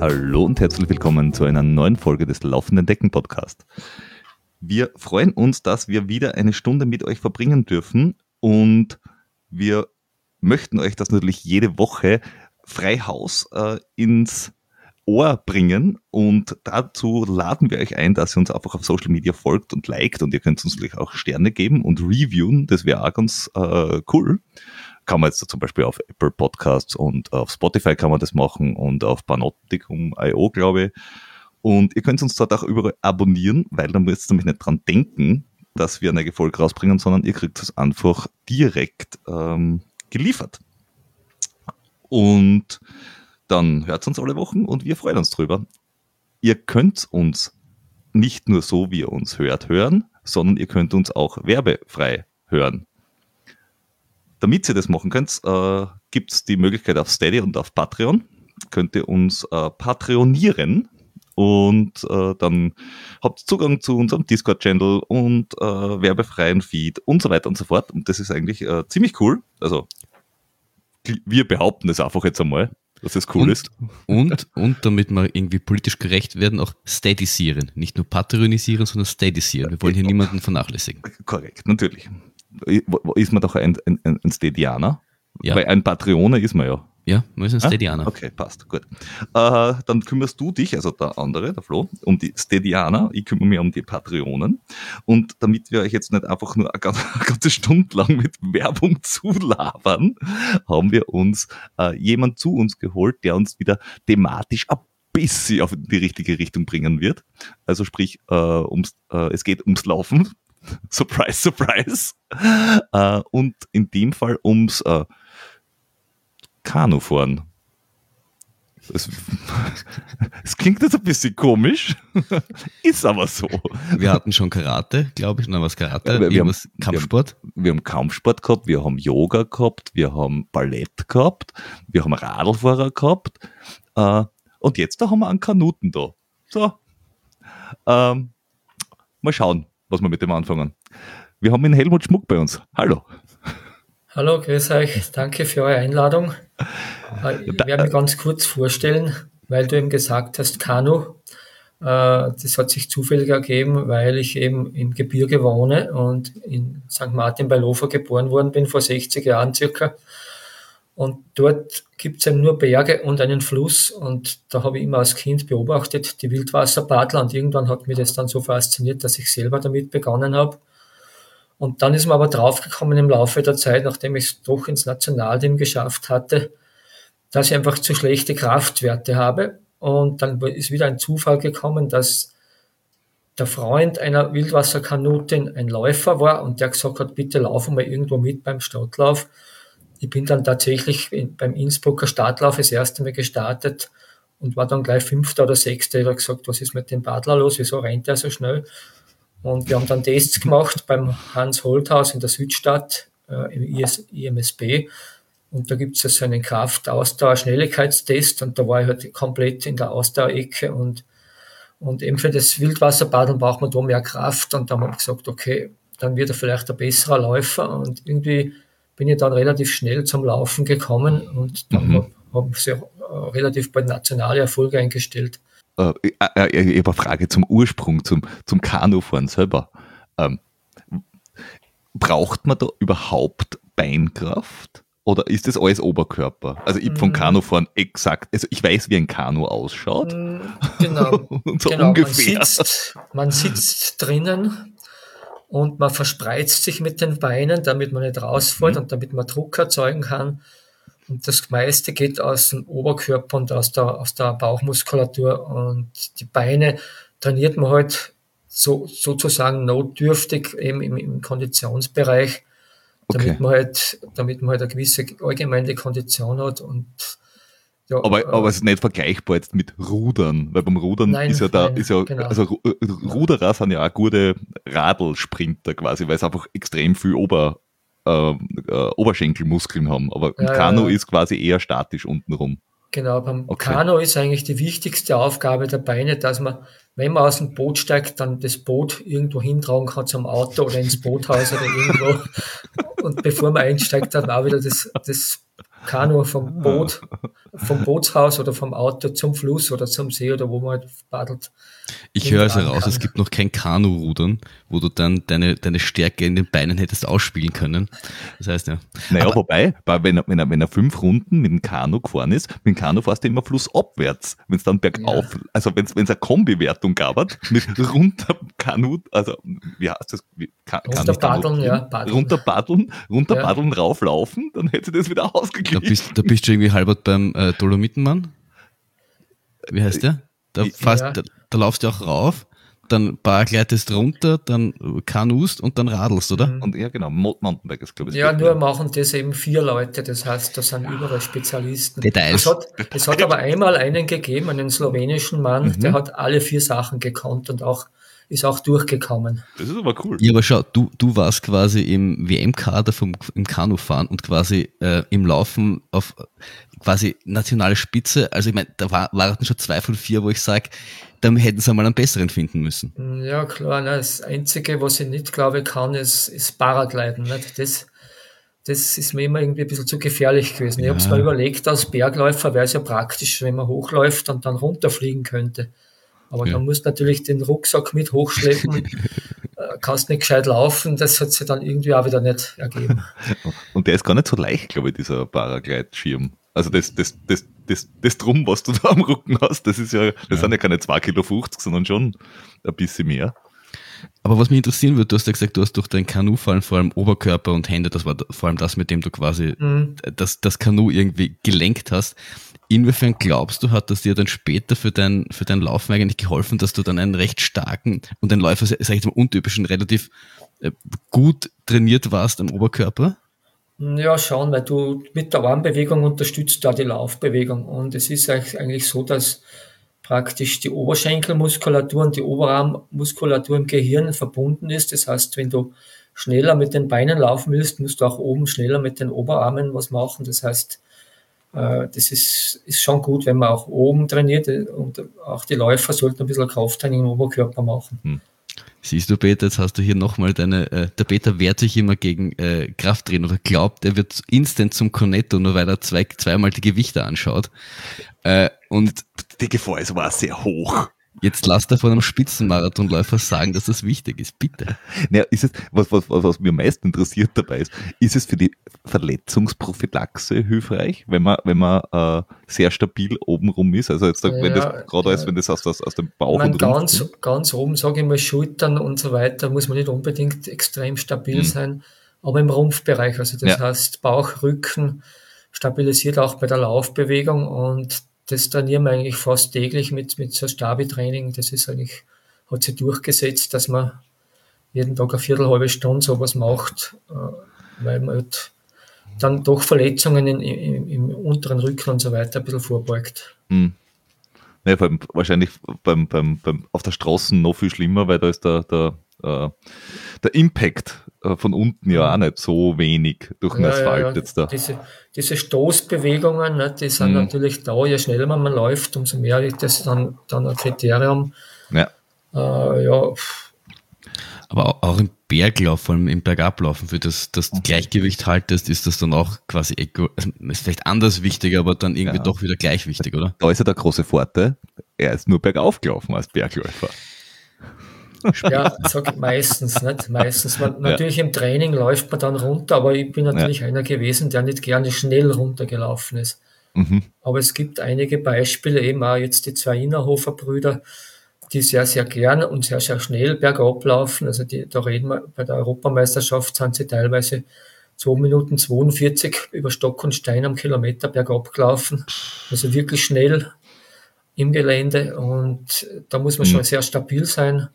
Hallo und herzlich willkommen zu einer neuen Folge des Laufenden Decken Podcast. Wir freuen uns, dass wir wieder eine Stunde mit euch verbringen dürfen und wir möchten euch das natürlich jede Woche frei Haus äh, ins Ohr bringen und dazu laden wir euch ein, dass ihr uns einfach auf Social Media folgt und liked und ihr könnt uns natürlich auch Sterne geben und reviewen, das wäre auch ganz äh, cool. Kann man jetzt zum Beispiel auf Apple Podcasts und auf Spotify kann man das machen und auf Panoptikum.io, glaube ich. Und ihr könnt uns dort auch überall abonnieren, weil dann müsst ihr nämlich nicht dran denken, dass wir eine Folge rausbringen, sondern ihr kriegt es einfach direkt ähm, geliefert. Und dann hört uns alle Wochen und wir freuen uns drüber. Ihr könnt uns nicht nur so, wie ihr uns hört, hören, sondern ihr könnt uns auch werbefrei hören. Damit ihr das machen könnt, äh, gibt es die Möglichkeit auf Steady und auf Patreon. Könnt ihr uns äh, patronieren und äh, dann habt Zugang zu unserem Discord-Channel und äh, werbefreien Feed und so weiter und so fort. Und das ist eigentlich äh, ziemlich cool. Also wir behaupten es einfach jetzt einmal, dass es cool und, ist. Und, und damit wir irgendwie politisch gerecht werden, auch steadysieren. Nicht nur patronisieren, sondern steadysieren. Wir wollen hier niemanden vernachlässigen. Korrekt, natürlich. Ist man doch ein, ein, ein Stedianer? Ja. Weil ein Patreone ist man ja. Ja, wir sind Ah. Okay, passt, gut. Äh, dann kümmerst du dich, also der andere, der Flo, um die Stedianer. Ich kümmere mich um die Patreonen. Und damit wir euch jetzt nicht einfach nur eine ganze, Stunde lang mit Werbung zulabern, haben wir uns äh, jemand zu uns geholt, der uns wieder thematisch ein bisschen auf die richtige Richtung bringen wird. Also sprich, äh, ums, äh, es geht ums Laufen. surprise, surprise. Äh, und in dem Fall ums äh, Kanufahren. Es, es klingt jetzt ein bisschen komisch, ist aber so. Wir hatten schon Karate, glaube ich. Na, was Karate? Wir- wir haben- Kampfsport? Wir haben Kampfsport gehabt, wir haben Yoga gehabt, wir haben Ballett gehabt, wir haben Radlfahrer gehabt äh, und jetzt da haben wir einen Kanuten da. So. Ähm, mal schauen, was wir mit dem anfangen. Wir haben den Helmut Schmuck bei uns. Hallo. Hallo, grüß euch. Danke für eure Einladung. Äh, Ich werde mich ganz kurz vorstellen, weil du eben gesagt hast, Kanu. Äh, Das hat sich zufällig ergeben, weil ich eben im Gebirge wohne und in St. Martin bei Lofer geboren worden bin, vor 60 Jahren circa. Und dort gibt es eben nur Berge und einen Fluss. Und da habe ich immer als Kind beobachtet, die Wildwasserbadler. Und irgendwann hat mich das dann so fasziniert, dass ich selber damit begonnen habe. Und dann ist man aber draufgekommen im Laufe der Zeit, nachdem ich es doch ins Nationalteam geschafft hatte, dass ich einfach zu schlechte Kraftwerte habe. Und dann ist wieder ein Zufall gekommen, dass der Freund einer Wildwasserkanutin ein Läufer war und der gesagt hat, bitte laufen wir irgendwo mit beim Stadtlauf. Ich bin dann tatsächlich beim Innsbrucker Stadtlauf das erste Mal gestartet und war dann gleich Fünfter oder Sechster. Ich habe gesagt, was ist mit dem Badler los? Wieso rennt er so schnell? Und wir haben dann Tests gemacht beim Hans Holthaus in der Südstadt äh, im IS, IMSB. Und da gibt es ja so einen Kraft-Ausdauer-Schnelligkeitstest und da war ich halt komplett in der Ausdauerecke und, und eben für das Wildwasserbadeln braucht man da mehr Kraft und da haben wir gesagt, okay, dann wird er vielleicht ein besserer Läufer und irgendwie bin ich dann relativ schnell zum Laufen gekommen und dann Mhm. haben sie auch, äh, relativ bald nationale Erfolge eingestellt. Äh, ich, äh, ich habe eine Frage zum Ursprung, zum, zum Kanufahren selber. Ähm, braucht man da überhaupt Beinkraft? Oder ist das alles Oberkörper? Also ich vom Mm. Kanufahren exakt, also ich weiß, wie ein Kanu ausschaut. Mm, Genau. So genau, ungefähr. Man sitzt, man sitzt drinnen und man verspreizt sich mit den Beinen, damit man nicht rausfällt Mhm. und damit man Druck erzeugen kann. Und das meiste geht aus dem Oberkörper und aus der, aus der Bauchmuskulatur. Und die Beine trainiert man halt so, sozusagen notdürftig eben im, im Konditionsbereich, damit Okay. man halt, damit man halt eine gewisse allgemeine Kondition hat und ja, Aber, äh, aber es ist nicht vergleichbar jetzt mit Rudern, weil beim Rudern Nein, ist ja da, nein, ist ja, genau. also Ru- Ruderer sind ja auch gute Radlsprinter quasi, weil sie einfach extrem viel Ober, äh, Oberschenkelmuskeln haben. Aber im Ja, ja, Kanu ja. ist quasi eher statisch untenrum. Genau, beim Okay. Kanu ist eigentlich die wichtigste Aufgabe der Beine, dass man wenn man aus dem Boot steigt, dann das Boot irgendwo hintragen kann zum Auto oder ins Boothaus oder irgendwo. Und bevor man einsteigt, dann auch wieder das, das Kanu vom Boot, vom Bootshaus oder vom Auto zum Fluss oder zum See oder wo man halt paddelt. Ich höre also raus, kann. es gibt noch kein Kanu-Rudern, wo du dann deine, deine Stärke in den Beinen hättest ausspielen können. Das heißt, ja. Naja, Aber, wobei, wenn er, wenn, er, wenn er fünf Runden mit dem Kanu gefahren ist, mit dem Kanu fährst du immer flussabwärts. Wenn es dann bergauf, ja. also wenn es eine Kombi-Wertung gab, mit runter Kanu, also wie heißt das? Wie, kann, runter paddeln, ja. Paddeln. Runter paddeln, runter ja. paddeln, rauflaufen, dann hätte das wieder ausgeglichen. Da bist, da bist du irgendwie halbert beim äh, Dolomitenmann. Wie heißt der? Da, fast, ja. da, da laufst du auch rauf, dann paragleitest runter, dann kanust und dann radelst, oder? Mhm. Und ja, genau, Mountainbike ist, glaube ich. Ja, nur machen das eben vier Leute, das heißt, da sind überall Spezialisten. Details. Es hat, es hat aber einmal einen gegeben, einen slowenischen Mann, mhm. der hat alle vier Sachen gekonnt und auch ist auch durchgekommen. Das ist aber cool. Ja, aber schau, du, du warst quasi im WM-Kader vom im Kanufahren und quasi äh, im Laufen auf quasi nationale Spitze. Also ich meine, da war, waren schon zwei von vier, wo ich sage, dann hätten sie einmal einen besseren finden müssen. Ja, klar. Ne, das Einzige, was ich nicht glaube kann, ist, ist Paragliden. Nicht? Das, das ist mir immer irgendwie ein bisschen zu gefährlich gewesen. Ja. Ich habe es mir überlegt, als Bergläufer wäre es ja praktisch, wenn man hochläuft und dann runterfliegen könnte. Aber ja. dann musst du natürlich den Rucksack mit hochschleppen, äh, kannst nicht gescheit laufen, das hat sich dann irgendwie auch wieder nicht ergeben. Und der ist gar nicht so leicht, glaube ich, dieser Paraglide-Schirm. Also das, das, das, das, das Drum, was du da am Rücken hast, das ist ja, das ja. sind ja keine 2,50 Kilo, sondern schon ein bisschen mehr. Aber was mich interessieren würde, du hast ja gesagt, du hast durch dein Kanu-Fallen vor allem Oberkörper und Hände, das war vor allem das, mit dem du quasi mhm. das, das Kanu irgendwie gelenkt hast. Inwiefern glaubst du, hat das dir dann später für dein, für dein Laufen eigentlich geholfen, dass du dann einen recht starken und ein Läufer, sag ich mal, untypischen, relativ äh, gut trainiert warst am Oberkörper? Ja, schon, weil du mit der Armbewegung unterstützt da die Laufbewegung. Und es ist eigentlich so, dass praktisch die Oberschenkelmuskulatur und die Oberarmmuskulatur im Gehirn verbunden ist. Das heißt, wenn du schneller mit den Beinen laufen willst, musst du auch oben schneller mit den Oberarmen was machen. Das heißt, das ist, ist schon gut, wenn man auch oben trainiert und auch die Läufer sollten ein bisschen Krafttraining im Oberkörper machen. Hm. Siehst du, Peter, jetzt hast du hier nochmal deine, äh, der Peter wehrt sich immer gegen äh, Krafttraining oder glaubt, er wird instant zum Cornetto, nur weil er zwei, zweimal die Gewichte anschaut. Äh, und die Gefahr ist aber sehr hoch. Jetzt lass da von einem Spitzenmarathonläufer sagen, dass das wichtig ist, bitte. Naja, ist es, was, was, was mir am meisten interessiert dabei ist, ist es für die Verletzungsprophylaxe hilfreich, wenn man, wenn man äh, sehr stabil obenrum ist? Also jetzt, ja, wenn das gerade ja. ist, wenn das aus, aus, aus dem Bauch meine, und ganz, kommt. ganz oben, sage ich mal, Schultern und so weiter, muss man nicht unbedingt extrem stabil mhm. sein, aber im Rumpfbereich, also das ja. heißt Bauch, Rücken, stabilisiert auch bei der Laufbewegung und das trainieren wir eigentlich fast täglich mit, mit so Stabi-Training. Das ist eigentlich, hat sich durchgesetzt, dass man jeden Tag eine Viertelhalbe Stunde sowas macht, äh, weil man halt dann doch Verletzungen in, im, im unteren Rücken und so weiter ein bisschen vorbeugt. Hm. Ja, beim, wahrscheinlich beim, beim, beim, auf der Straße noch viel schlimmer, weil da ist der, der, äh, der Impact äh, von unten ja auch nicht so wenig durch den ja, Asphalt ja, ja. jetzt da. Diese, diese Stoßbewegungen, ne, die sind mhm. natürlich da, je schneller man läuft, umso mehr ist das dann, dann ein Kriterium. Ja. Äh, ja. Aber auch im Berglauf, vor allem im Bergablaufen, für das, das Gleichgewicht haltest, ist das dann auch quasi, also ist vielleicht anders wichtig, aber dann irgendwie ja. doch wieder gleich wichtig, oder? Da ist ja der große Vorteil, er ist nur bergauf gelaufen als Bergläufer. Ja, sag meistens, nicht? Meistens. Man, natürlich im Training läuft man dann runter, aber ich bin natürlich ja. einer gewesen, der nicht gerne schnell runtergelaufen ist. Mhm. Aber es gibt einige Beispiele, eben auch jetzt die zwei Innerhofer Brüder, die sehr, sehr gern und sehr, sehr schnell bergab laufen. Also die, da reden wir, bei der Europameisterschaft sind sie teilweise 2 Minuten 42 über Stock und Stein am Kilometer bergab gelaufen. Also wirklich schnell im Gelände und da muss man mhm. schon sehr stabil sein.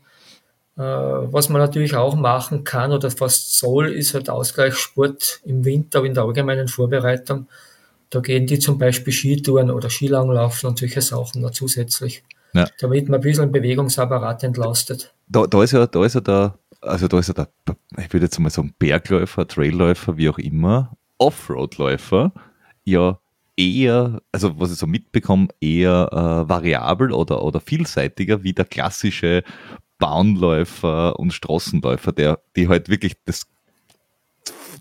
Äh, was man natürlich auch machen kann oder fast soll, ist halt Ausgleichssport im Winter, in der allgemeinen Vorbereitung. Da gehen die zum Beispiel Skitouren oder Skilanglaufen und solche Sachen noch zusätzlich. Ja. Damit man ein bisschen Bewegungsapparat entlastet. Da, da ist ja, da ist ja der, also da ist ja der, ich würde jetzt mal sagen, Bergläufer, Trailläufer, wie auch immer, Offroadläufer, ja eher, also was ich so mitbekomme, eher äh, variabel oder, oder vielseitiger wie der klassische Bahnläufer und Straßenläufer, der, die halt wirklich das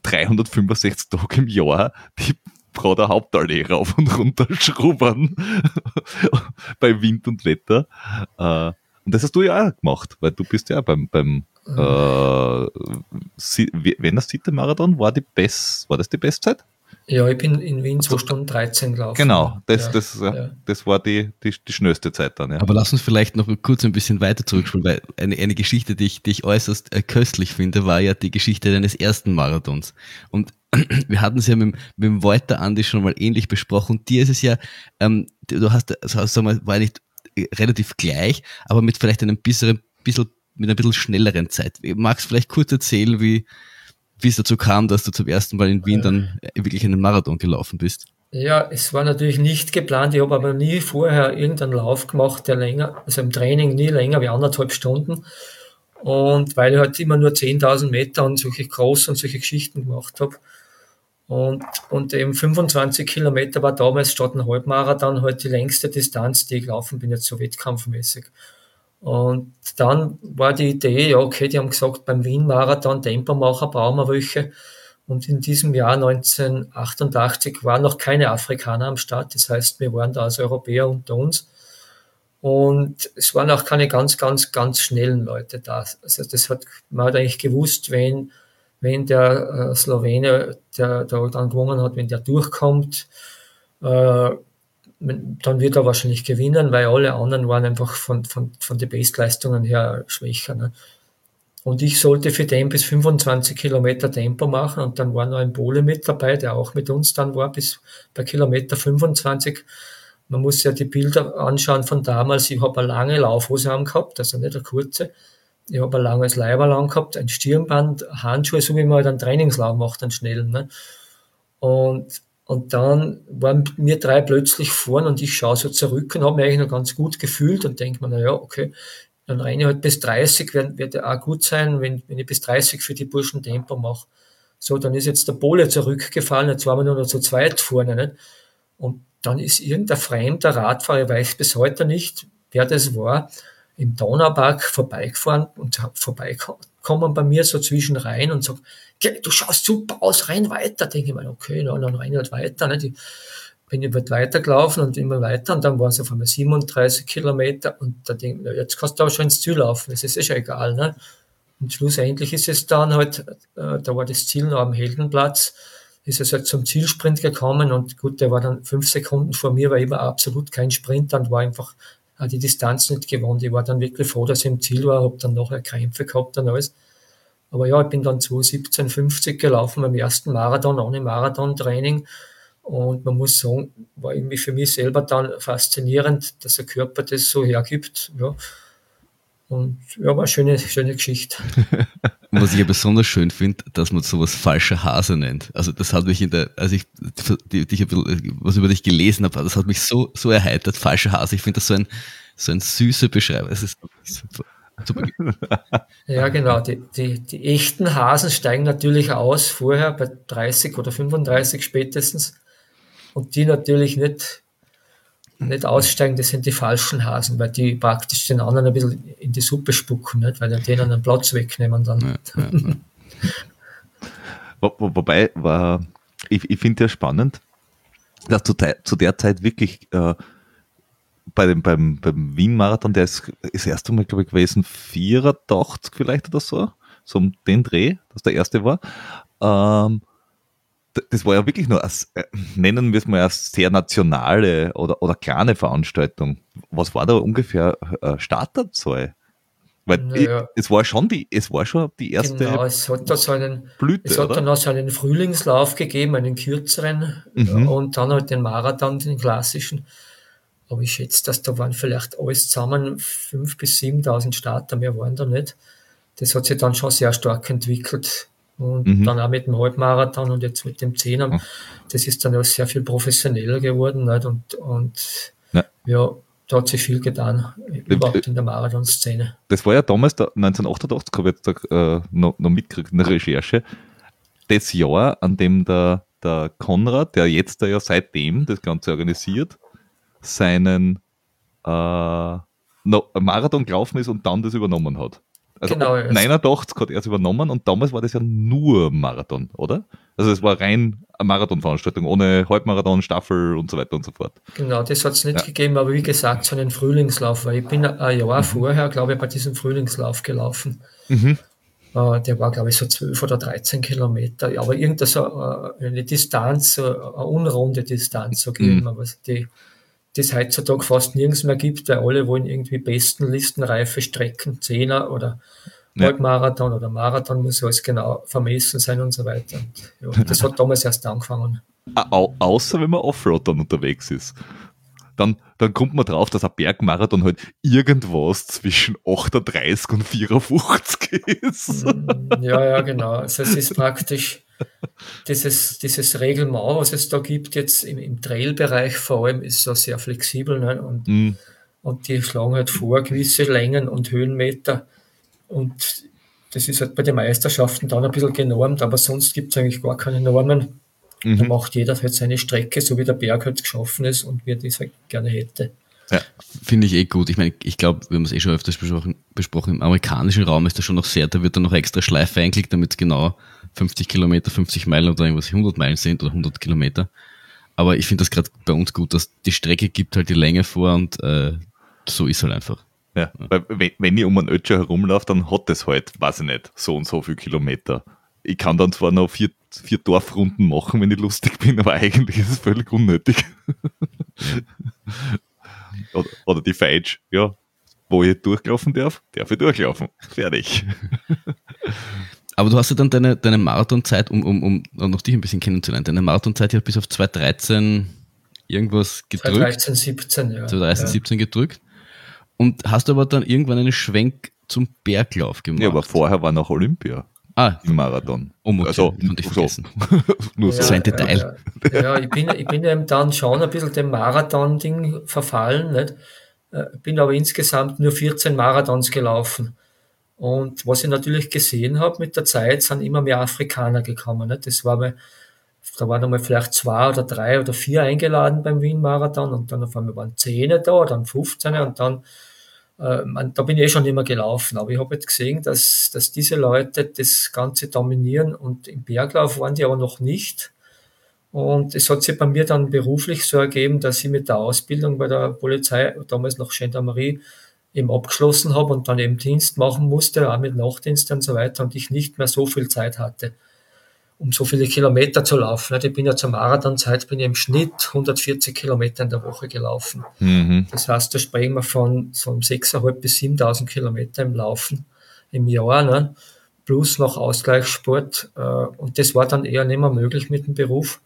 365 Tage im Jahr die Frau der Hauptallee rauf und runter schrubern bei Wind und Wetter. Äh, und das hast du ja auch gemacht, weil du bist ja beim, beim mhm. äh, wenn das siebte Marathon war die Best, war das die Bestzeit? Ja, ich bin in Wien 2 Stunden 13 gelaufen. Genau, das, ja, das, ja. das war die, die, die schnellste Zeit dann. Ja. Aber lass uns vielleicht noch kurz ein bisschen weiter zurückspulen, weil eine, eine Geschichte, die ich, die ich äußerst äh, köstlich finde, war ja die Geschichte deines ersten Marathons. Und wir hatten es ja mit, mit dem Walter Andi schon mal ähnlich besprochen. Dir ist es ja, ähm, du hast, also, sag mal, war nicht relativ gleich, aber mit vielleicht einem bisschen, bisschen mit einer bisschen schnelleren Zeit. Magst du vielleicht kurz erzählen, wie, wie es dazu kam, dass du zum ersten Mal in Wien dann wirklich einen Marathon gelaufen bist? Ja, es war natürlich nicht geplant. Ich habe aber nie vorher irgendeinen Lauf gemacht, der länger, also im Training nie länger wie anderthalb Stunden. Und weil ich halt immer nur 10.000 Meter und solche großen und solche Geschichten gemacht habe. Und, und eben 25 Kilometer war damals statt ein Halbmarathon halt die längste Distanz, die ich gelaufen bin, jetzt so wettkampfmäßig. Und dann war die Idee, ja, okay, die haben gesagt, beim Wien-Marathon Tempomacher brauchen wir welche. Und in diesem Jahr 1988 waren noch keine Afrikaner am Start. Das heißt, wir waren da als Europäer unter uns. Und es waren auch keine ganz, ganz, ganz schnellen Leute da. Also das hat, man hat eigentlich gewusst, wenn, wenn der äh, Slowene, der, der dann gewonnen hat, wenn der durchkommt, äh, dann wird er wahrscheinlich gewinnen, weil alle anderen waren einfach von, von, von den Bestleistungen her schwächer. Ne? Und ich sollte für den bis 25 Kilometer Tempo machen und dann war noch ein Pole mit dabei, der auch mit uns dann war, bis bei Kilometer 25. Man muss ja die Bilder anschauen von damals. Ich habe eine lange Laufhose angehabt, also nicht eine kurze. Ich habe ein langes Leiberl angehabt, ein Stirnband, Handschuhe, so wie man halt einen Trainingslauf macht, einen schnellen. Ne? Und und dann waren mir drei plötzlich vorn und ich schaue so zurück und habe mich eigentlich noch ganz gut gefühlt und denke mir, na ja, okay, dann rein ich halt bis 30, wird, wird ja auch gut sein, wenn, wenn ich bis 30 für die Burschen Tempo mache. So, dann ist jetzt der Pole zurückgefallen, jetzt waren wir nur noch zu zweit vorne, nicht? Und dann ist irgendein fremder Radfahrer, ich weiß bis heute nicht, wer das war, im Donaupark vorbeigefahren und vorbeikommen bei mir so zwischen rein und sagt, du schaust super aus, rein weiter. Denke ich mir, okay, na, dann rein halt weiter. Ne? Die, bin ich halt weitergelaufen und immer weiter und dann war es auf einmal 37 Kilometer und da denke ich, jetzt kannst du aber schon ins Ziel laufen, das ist eh schon egal. Ne? Und schlussendlich ist es dann halt, äh, da war das Ziel noch am Heldenplatz, ist es halt zum Zielsprint gekommen und gut, der war dann fünf Sekunden vor mir, war absolut kein Sprinter und war einfach die Distanz nicht gewonnen. Ich war dann wirklich froh, dass ich im Ziel war, habe dann nachher Krämpfe gehabt und alles. Aber ja, ich bin dann 2017, 50 gelaufen beim ersten Marathon ohne Marathontraining. Und man muss sagen, war irgendwie für mich selber dann faszinierend, dass der Körper das so hergibt. Ja. Und ja, war eine schöne, schöne Geschichte. Was ich ja besonders schön finde, dass man sowas falscher Hase nennt. Also das hat mich in der, als ich dich was über dich gelesen habe, das hat mich so, so erheitert, falscher Hase. Ich finde das so ein, so ein süßer Beschreibung. Es ist ja, genau. Die, die, die echten Hasen steigen natürlich aus vorher bei 30 oder 35 spätestens. Und die natürlich nicht, nicht aussteigen, das sind die falschen Hasen, weil die praktisch den anderen ein bisschen in die Suppe spucken, nicht? weil denen einen Platz wegnehmen dann. Ja, ja, ja. Wo, wo, wobei, war, ich, ich finde ja spannend, dass zu, zu der Zeit wirklich äh, bei dem, beim, beim Wien-Marathon, der ist das erste Mal, glaube ich, gewesen, 84 vielleicht oder so, so um den Dreh, dass der erste war. Ähm, das war ja wirklich nur, als, äh, nennen wir es mal als sehr nationale oder, oder kleine Veranstaltung. Was war da ungefähr äh, Starterzahl? Weil naja. ich, es war schon die, es war schon die erste genau, es hat da so einen, Blüte, es hat dann noch so einen Frühlingslauf gegeben, einen kürzeren mhm. und dann halt den Marathon, den klassischen. Aber ich schätze, dass da waren vielleicht alles zusammen 5.000 bis 7.000 Starter, mehr waren da nicht. Das hat sich dann schon sehr stark entwickelt. Und mhm. dann auch mit dem Halbmarathon und jetzt mit dem Zehner. Mhm. Das ist dann auch sehr viel professioneller geworden. Nicht? Und, und ja. ja, da hat sich viel getan, überhaupt in der Marathon-Szene. Das war ja damals, 1988, habe ich jetzt äh, noch, noch mitgekriegt in der Recherche, das Jahr, an dem der der Konrad, der jetzt ja seitdem das Ganze organisiert, seinen äh, Marathon gelaufen ist und dann das übernommen hat. Also genau, 89 hat er es übernommen und damals war das ja nur Marathon, oder? Also es war rein eine Marathonveranstaltung, ohne Halbmarathon, Staffel und so weiter und so fort. Genau, das hat es nicht ja. gegeben, aber wie gesagt, so einen Frühlingslauf, weil ich bin ein Jahr mhm. vorher, glaube ich, bei diesem Frühlingslauf gelaufen. Mhm. Uh, der war, glaube ich, so 12 oder 13 Kilometer, ja, aber irgendeine so, uh, eine Distanz, uh, eine unrunde Distanz so gegeben, mhm. aber die das heutzutage fast nirgends mehr gibt, weil alle wollen irgendwie besten Listenreife Strecken, Zehner oder ja. Halbmarathon oder Marathon muss alles genau vermessen sein und so weiter. Und ja, das hat damals erst angefangen. Au außer wenn man Offroad dann unterwegs ist. Dann, dann kommt man drauf, dass ein Bergmarathon halt irgendwas zwischen 38 und 54 ist. Mm, ja, ja, genau. Also es ist praktisch dieses, dieses Regelmau, was es da gibt, jetzt im, im Trailbereich vor allem, ist so sehr flexibel ne? und, mm. und die schlagen halt vor gewisse Längen und Höhenmeter und das ist halt bei den Meisterschaften dann ein bisschen genormt, aber sonst gibt es eigentlich gar keine Normen. Mhm. Da macht jeder halt seine Strecke, so wie der Berg halt geschaffen ist und wie er das halt gerne hätte. Ja, finde ich eh gut. Ich meine, ich glaube, wir haben es eh schon öfters besprochen, besprochen, im amerikanischen Raum ist das schon noch sehr, da wird dann noch extra Schleife eingeklickt, damit es genau 50 Kilometer, 50 Meilen oder irgendwas 100 Meilen sind oder 100 Kilometer. Aber ich finde das gerade bei uns gut, dass die Strecke gibt halt die Länge vor und äh, so ist halt einfach. Ja, weil wenn, wenn ich um einen Ötscher herumlaufe, dann hat das halt, weiß ich nicht, so und so viel Kilometer. Ich kann dann zwar noch vier, vier Dorfrunden machen, wenn ich lustig bin, aber eigentlich ist es völlig unnötig. oder, oder die Feitsch, ja, wo ich durchlaufen darf, darf ich durchlaufen. Fertig. Aber du hast ja dann deine, deine Marathonzeit, um, um, um noch dich ein bisschen kennenzulernen, deine Marathonzeit ja bis auf 2013 irgendwas gedrückt. 2013, 17, ja. 2013, ja. 17 gedrückt. Und hast aber dann irgendwann einen Schwenk zum Berglauf gemacht. Ja, aber vorher war noch Olympia. Ah, im Marathon. Oh, okay. also, konnte ich vergessen. So. Nur so. Ja, ein Detail. Ja, ja, ich, bin, ich bin eben dann schon ein bisschen dem Marathon-Ding verfallen. Nicht? Äh, bin aber insgesamt nur 14 Marathons gelaufen. Und was ich natürlich gesehen habe mit der Zeit, sind immer mehr Afrikaner gekommen. Nicht? Das war mal, da waren einmal vielleicht zwei oder drei oder vier eingeladen beim Wien-Marathon und dann auf einmal waren zehn da, dann 15 und dann äh, da bin ich eh schon immer gelaufen, aber ich habe jetzt gesehen, dass, dass diese Leute das Ganze dominieren und im Berglauf waren die aber noch nicht. Und es hat sich bei mir dann beruflich so ergeben, dass ich mit der Ausbildung bei der Polizei, damals noch Gendarmerie, eben abgeschlossen habe und dann eben Dienst machen musste, auch mit Nachtdienst und so weiter und ich nicht mehr so viel Zeit hatte um so viele Kilometer zu laufen. Ich bin ja zur Marathonzeit, bin ich im Schnitt 140 Kilometer in der Woche gelaufen. Mhm. Das heißt, da sprechen wir von so 6.500 bis 7.000 Kilometer im Laufen im Jahr, ne? plus noch Ausgleichssport. Äh, und das war dann eher nicht mehr möglich mit dem Beruf.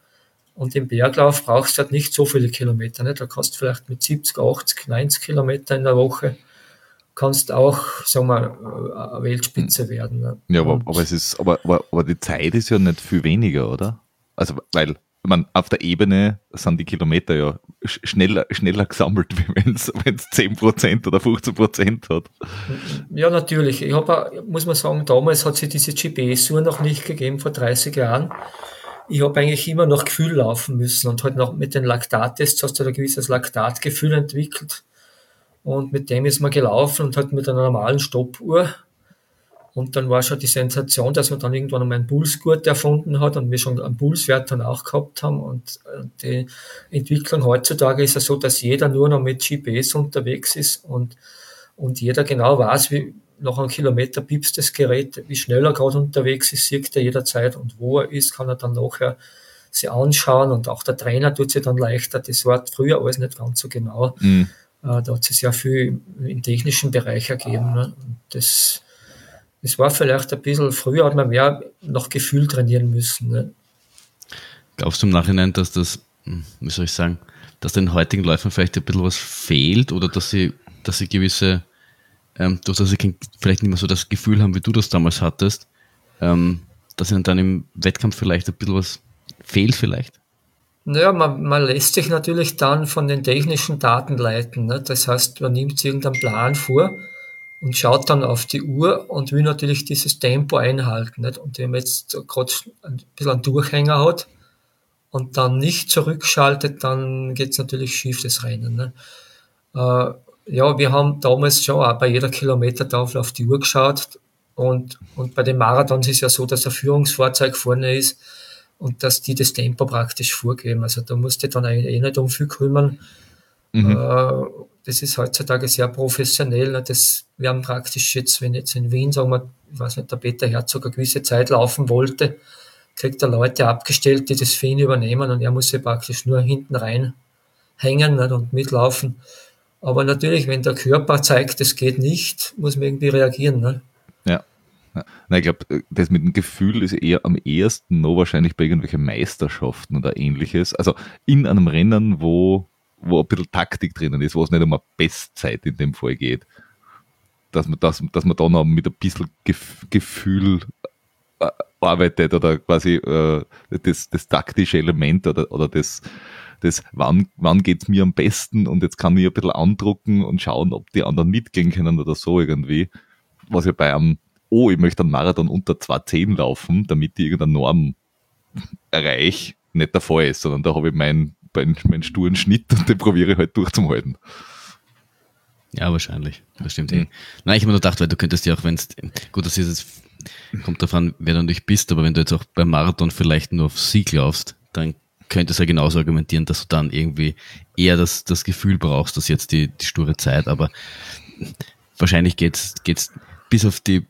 Und im Berglauf brauchst du halt nicht so viele Kilometer. Ne? Da kannst du vielleicht mit 70, 80, 90 Kilometer in der Woche kannst auch, sagen wir, eine Weltspitze werden. Ne? Ja, aber, aber es ist, aber, aber, aber die Zeit ist ja nicht viel weniger, oder? Also, weil, man, auf der Ebene sind die Kilometer ja schneller, schneller gesammelt, wenn es 10% oder 15% hat. Ja, natürlich. Ich habe, muss man sagen, damals hat sich diese GPS-Uhr noch nicht gegeben, vor 30 Jahren. Ich habe eigentlich immer noch Gefühl laufen müssen und halt noch mit den Laktattests hast du ein gewisses Laktatgefühl entwickelt. Und mit dem ist man gelaufen und halt mit einer normalen Stoppuhr. Und dann war schon die Sensation, dass man dann irgendwann einmal einen Pulsgurt erfunden hat und wir schon einen Pulswert dann auch gehabt haben. Und äh, die Entwicklung heutzutage ist ja so, dass jeder nur noch mit GPS unterwegs ist und, und jeder genau weiß, wie nach einem Kilometer piepst das Gerät, wie schnell er gerade unterwegs ist, sieht er jederzeit und wo er ist, kann er dann nachher sich anschauen und auch der Trainer tut sich dann leichter. Das war früher alles nicht ganz so genau. Mhm. Äh, da hat es sehr viel im technischen Bereich ergeben. Ne? Das, das war vielleicht ein bisschen, früher hat man mehr nach Gefühl trainieren müssen. Ne? Glaubst du im Nachhinein, dass das, hm, wie soll ich sagen, dass den heutigen Läufern vielleicht ein bisschen was fehlt oder dass sie, dass sie gewisse, ähm, durch dass sie vielleicht nicht mehr so das Gefühl haben, wie du das damals hattest, ähm, dass ihnen dann im Wettkampf vielleicht ein bisschen was fehlt vielleicht? Naja, man, man lässt sich natürlich dann von den technischen Daten leiten. Ne? Das heißt, man nimmt irgendeinen Plan vor und schaut dann auf die Uhr und will natürlich dieses Tempo einhalten. Nicht? Und wenn man jetzt gerade ein bisschen einen Durchhänger hat und dann nicht zurückschaltet, dann geht es natürlich schief, das Rennen. Ne? Äh, ja, wir haben damals schon auch bei jeder Kilometertafel auf die Uhr geschaut und, und bei den Marathons ist ja so, dass ein Führungsfahrzeug vorne ist und dass die das Tempo praktisch vorgeben. Also da musst du dann eh nicht um viel kümmern. Mhm. Äh, das ist heutzutage sehr professionell. Ne? Das, wir haben praktisch jetzt, wenn jetzt in Wien, sagen wir, ich weiß nicht, der Peter Herzog eine gewisse Zeit laufen wollte, kriegt er Leute abgestellt, die das für ihn übernehmen und er muss sich praktisch nur hinten rein hängen nicht? und mitlaufen. Aber natürlich, wenn der Körper zeigt, es geht nicht, muss man irgendwie reagieren. Ne? Ja. Ja. Na, ich glaube, das mit dem Gefühl ist eher am ehesten noch wahrscheinlich bei irgendwelchen Meisterschaften oder ähnliches. Also in einem Rennen, wo, wo ein bisschen Taktik drinnen ist, wo es nicht um eine Bestzeit in dem Fall geht. Dass man, dass, dass man da noch mit ein bisschen Gefühl äh, arbeitet oder quasi äh, das, das taktische Element oder, oder das, das wann, wann geht es mir am besten und jetzt kann ich ein bisschen andrucken und schauen, ob die anderen mitgehen können oder so irgendwie. Was ja bei einem, oh, ich möchte einen Marathon unter 2,10 laufen, damit ich irgendeine Norm erreiche, nicht der Fall ist, sondern da habe ich meinen mein, mein sturen Schnitt und den probiere ich halt durchzuhalten. Ja, wahrscheinlich. Das stimmt mhm. Nein, ich habe nur gedacht, weil du könntest ja auch, wenn es, gut, das ist jetzt, kommt davon, wer du nicht bist, aber wenn du jetzt auch beim Marathon vielleicht nur auf Sieg laufst, dann könnte es ja genauso argumentieren, dass du dann irgendwie eher das, das Gefühl brauchst, dass jetzt die, die sture Zeit, aber wahrscheinlich geht's geht's bis auf die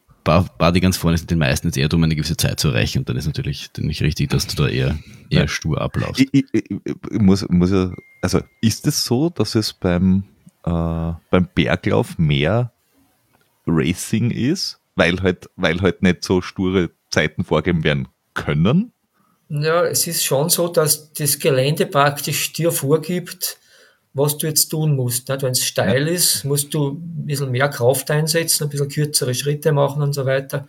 paar, die ganz vorne sind, den meisten jetzt eher darum, eine gewisse Zeit zu erreichen und dann ist natürlich nicht richtig, dass du da eher, eher stur ablaufst. Ich, ich, ich, muss, muss ja, also ist es so, dass es beim, äh, beim Berglauf mehr Racing ist, weil halt, weil halt nicht so sture Zeiten vorgeben werden können? Ja, es ist schon so, dass das Gelände praktisch dir vorgibt, was du jetzt tun musst. Wenn es steil ist, musst du ein bisschen mehr Kraft einsetzen, ein bisschen kürzere Schritte machen und so weiter, ein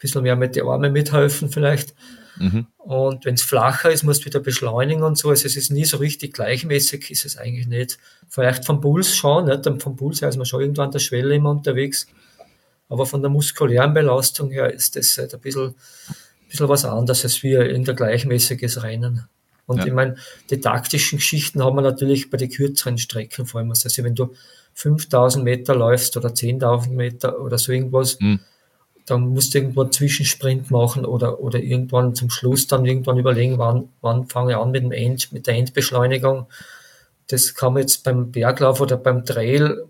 bisschen mehr mit den Armen mithelfen vielleicht. Mhm. Und wenn es flacher ist, musst du wieder beschleunigen und so. Also es ist nie so richtig gleichmäßig, ist es eigentlich nicht. Vielleicht vom Puls schon, nicht? vom Puls her ist man schon irgendwo an der Schwelle immer unterwegs. Aber von der muskulären Belastung her ist das halt ein bisschen bisschen was anderes als wir in der gleichmäßiges Rennen. Und ja. ich meine, die taktischen Geschichten haben wir natürlich bei den kürzeren Strecken vor allem. Also wenn du 5000 Meter läufst oder 10.000 Meter oder so irgendwas, mhm. dann musst du irgendwo einen Zwischensprint machen oder, oder irgendwann zum Schluss dann irgendwann überlegen, wann, wann fange ich an mit, dem End, mit der Endbeschleunigung. Das kann man jetzt beim Berglauf oder beim Trail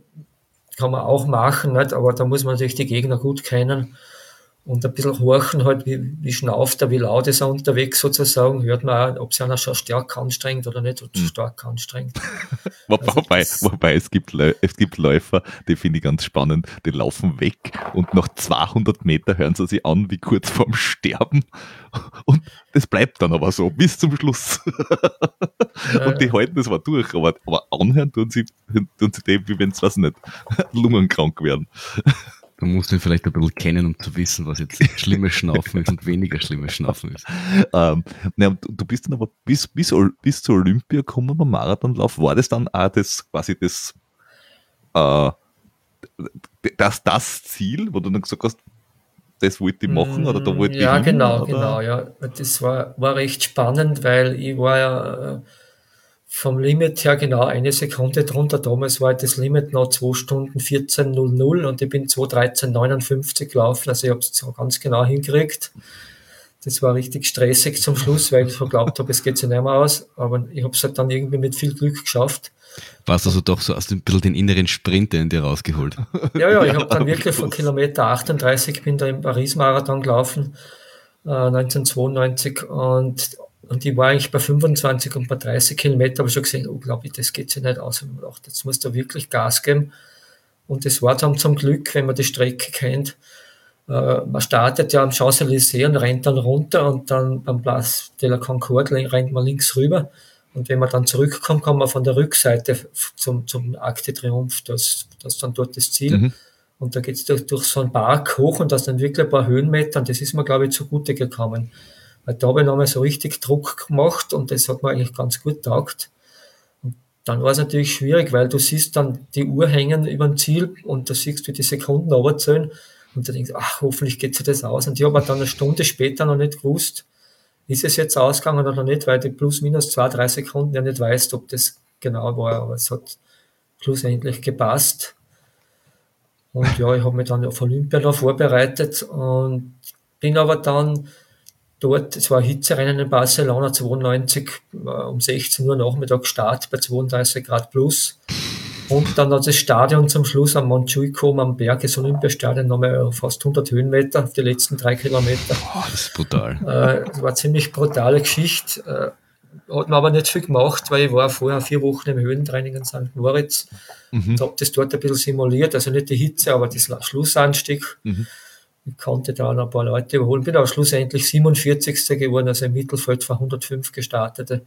kann man auch machen, nicht? aber da muss man natürlich die Gegner gut kennen und ein bisschen horchen halt, wie, wie schnauft er, wie laut ist er unterwegs sozusagen, hört man auch, ob sich einer schon stark anstrengt oder nicht, oder mhm. stark anstrengt. wobei, also wobei es, gibt, es gibt Läufer, die finde ich ganz spannend, die laufen weg und nach 200 Meter hören sie sich an, wie kurz vorm Sterben und das bleibt dann aber so, bis zum Schluss. Ja, und die halten das mal durch, aber, aber anhören tun sie, tun sie dem, wie wenn es, was nicht, lungenkrank werden. Man muss den vielleicht ein bisschen kennen, um zu wissen, was jetzt schlimmes Schnaufen ist und weniger schlimmes Schnaufen ist. Ähm, na, du bist dann aber bis, bis, bis zur Olympia gekommen beim Marathonlauf. War das dann auch das quasi das, äh, das, das Ziel, wo du dann gesagt hast, das wollte ich machen oder da wollte ja, ich Ja, genau, oder? genau, ja. Das war, war recht spannend, weil ich war ja äh, vom Limit her genau eine Sekunde drunter. Damals war das Limit noch 2 Stunden 14.00 und ich bin 2.13.59 gelaufen. Also ich habe es ganz genau hingekriegt. Das war richtig stressig zum Schluss, weil ich geglaubt habe, es geht sich nicht mehr aus. Aber ich habe es halt dann irgendwie mit viel Glück geschafft. Warst also doch so aus dem bisschen den inneren Sprint in dir rausgeholt? Ja, ja, ich habe dann wirklich von Kilometer 38 bin da im Paris-Marathon gelaufen, äh, 1992 und und ich war eigentlich bei 25 und bei 30 Kilometer, habe ich schon gesehen, oh, glaube ich, das geht sich nicht aus. Und ich dachte, jetzt muss da wirklich Gas geben. Und das war dann zum Glück, wenn man die Strecke kennt. Äh, man startet ja am Champs-Élysées und rennt dann runter und dann beim Place de la Concorde rennt man links rüber. Und wenn man dann zurückkommt, kommt man von der Rückseite zum, zum Arc de Triomphe. Das, das ist dann dort das Ziel. Mhm. Und da geht es durch, durch so einen Park hoch und das dann wirklich ein paar Höhenmeter. Und das ist mir, glaube ich, zugute gekommen. Weil da habe ich nochmal so richtig Druck gemacht und das hat mir eigentlich ganz gut taugt. Und dann war es natürlich schwierig, weil du siehst dann die Uhr hängen über dem Ziel und du siehst, wie die Sekunden runterzählen und du denkst, ach, hoffentlich geht sich das aus. Und ich habe dann eine Stunde später noch nicht gewusst, ist es jetzt ausgegangen oder nicht, weil die plus minus zwei, drei Sekunden ja nicht weißt, ob das genau war, aber es hat schlussendlich gepasst. Und ja, ich habe mich dann auf Olympia noch vorbereitet und bin aber dann dort, es war Hitzerennen in Barcelona 92, äh, um 16 Uhr Nachmittag Start bei 32 Grad plus. Und dann hat das Stadion zum Schluss am Montjuic am Berg, das Olympiastadion, nochmal fast 100 Höhenmeter, die letzten drei Kilometer. Oh, das ist brutal. Äh, war eine ziemlich brutale Geschichte. Äh, hat mir aber nicht viel gemacht, weil ich war vorher vier Wochen im Höhentraining in St. Moritz mhm. habe das dort ein bisschen simuliert, also nicht die Hitze, aber das Schlussanstieg. Mhm. Ich konnte da noch ein paar Leute überholen, bin aber schlussendlich 47. geworden, also im Mittelfeld von 105 gestartete.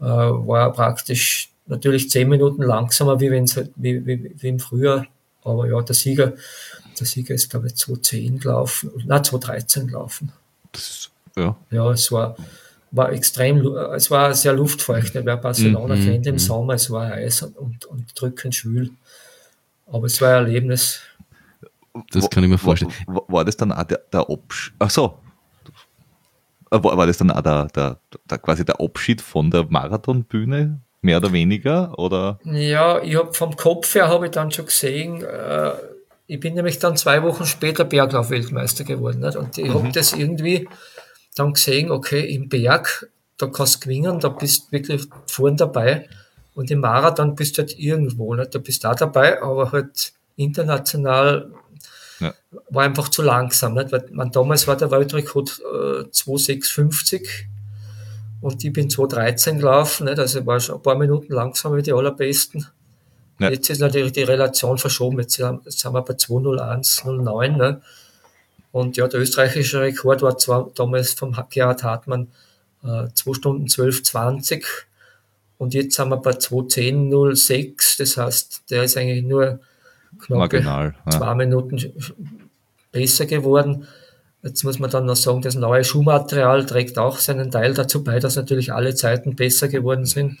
Äh, war praktisch natürlich zehn Minuten langsamer, wie, wenn's, halt, wie, wie, wie im Frühjahr. Aber ja, der Sieger, der Sieger ist, glaube ich, 2.10 gelaufen, nein, 2.13 gelaufen. Ist, ja. Ja, es war, war extrem, es war sehr luftfeucht, wer Barcelona mm, kennt im mm. Sommer, es war heiß und, und drückend schwül. Aber es war ein Erlebnis. Das kann ich mir vorstellen. War, war das dann auch der, der Abschied? Ach so. War, war das dann auch der, der, der, quasi der Abschied von der Marathonbühne? Mehr oder weniger? Oder? Ja, ich habe vom Kopf her habe ich dann schon gesehen, äh, ich bin nämlich dann zwei Wochen später Berglauf-Weltmeister geworden. Nicht? Und ich mhm. habe das irgendwie dann gesehen, okay, im Berg, da kannst du gewinnen, da bist du wirklich vorn dabei. Und im Marathon bist du halt irgendwo, nicht? da bist du auch dabei, aber halt international ja. war einfach zu langsam. Nicht? Weil man, damals war der Weltrekord äh, 2650 und ich bin 2013 gelaufen, nicht? also war schon ein paar Minuten langsamer wie die allerbesten. Ja. Jetzt ist natürlich die Relation verschoben. Jetzt sind, wir bei 201,09. Ne? Und ja, der österreichische Rekord war zwar damals vom Gerhard Hartmann äh, 2 Stunden 12,20 und jetzt sind wir bei 210,06. Das heißt, der ist eigentlich nur Marginal, ja. zwei Minuten besser geworden. Jetzt muss man dann noch sagen, das neue Schuhmaterial trägt auch seinen Teil dazu bei, dass natürlich alle Zeiten besser geworden sind.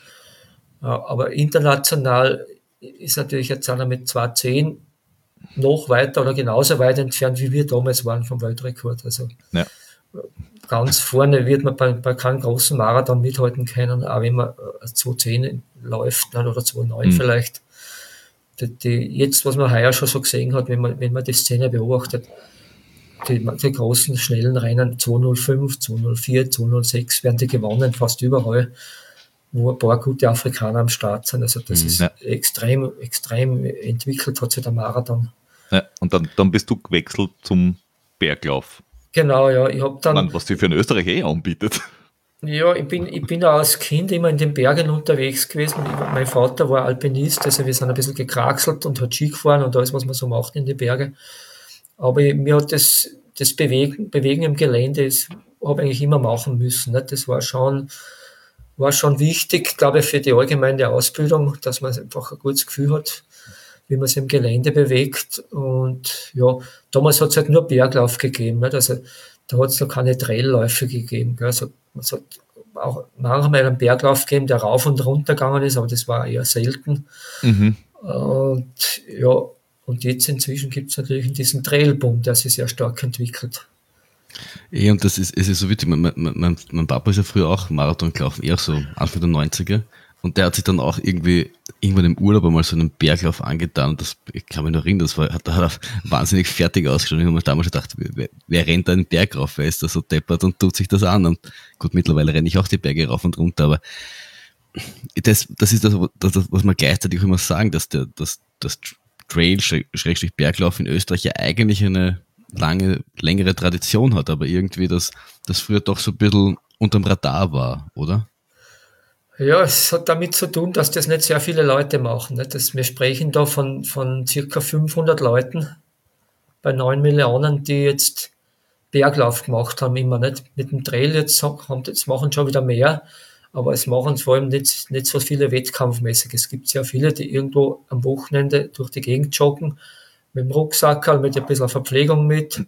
Aber international ist natürlich jetzt einer mit 2,10 noch weiter oder genauso weit entfernt, wie wir damals waren vom Weltrekord. Also ja. ganz vorne wird man bei, bei keinem großen Marathon mithalten können, auch wenn man 2,10 läuft oder 2,9 mhm. vielleicht. Die, die, jetzt, was man heuer schon so gesehen hat, wenn man, wenn man die Szene beobachtet, die, die großen, schnellen Rennen 205, 204, 206 werden die gewonnen, fast überall, wo ein paar gute Afrikaner am Start sind. Also das mhm, ist ja. extrem, extrem entwickelt hat sich der Marathon. Ja, und dann, dann bist du gewechselt zum Berglauf. Genau, ja. Ich habe dann. Mann, was dir für einen Österreich eh anbietet. Ja, ich bin, ich bin als Kind immer in den Bergen unterwegs gewesen. Mein Vater war Alpinist, also wir sind ein bisschen gekraxelt und hat Ski gefahren und alles, was man so macht in den Bergen. Aber mir hat das, das Bewegen, Bewegen im Gelände, das habe ich eigentlich immer machen müssen. Nicht? Das war schon, war schon wichtig, glaube ich, für die allgemeine Ausbildung, dass man einfach ein gutes Gefühl hat, wie man sich im Gelände bewegt. Und ja, damals hat es halt nur Berglauf gegeben. Nicht? Also da hat es noch keine Trailläufe gegeben. Gell? Also, es hat auch manchmal einen Berglauf gegeben, der rauf und runter gegangen ist, aber das war eher selten. Mhm. Und ja, und jetzt inzwischen gibt es natürlich diesen Trailboom, der sich sehr stark entwickelt. Ja, und das ist, es ist so witzig. Mein, mein, mein Papa ist ja früher auch Marathon gelaufen, eher so Anfang der 90er. Und der hat sich dann auch irgendwie irgendwann im Urlaub einmal so einen Berglauf angetan. Und das, ich kann mich noch erinnern, das war, hat, da er wahnsinnig fertig ausgeschaut. Ich habe mir damals gedacht, wer, wer rennt da einen Berg rauf? Wer ist da so deppert und tut sich das an? Und gut, mittlerweile renne ich auch die Berge rauf und runter, aber das, das ist das, das, was man gleichzeitig immer sagen, dass der, dass, das Trail-Berglauf in Österreich ja eigentlich eine lange, längere Tradition hat, aber irgendwie das, das früher doch so ein bisschen unterm Radar war, oder? Ja, es hat damit zu tun, dass das nicht sehr viele Leute machen. Nicht? Das, wir sprechen da von, von circa 500 Leuten bei 9 Millionen, die jetzt Berglauf gemacht haben, immer nicht. Mit dem Trail jetzt, haben, jetzt machen schon wieder mehr. Aber es machen vor allem nicht, nicht so viele wettkampfmäßig. Es gibt sehr viele, die irgendwo am Wochenende durch die Gegend joggen, mit dem Rucksack, mit ein bisschen Verpflegung mit,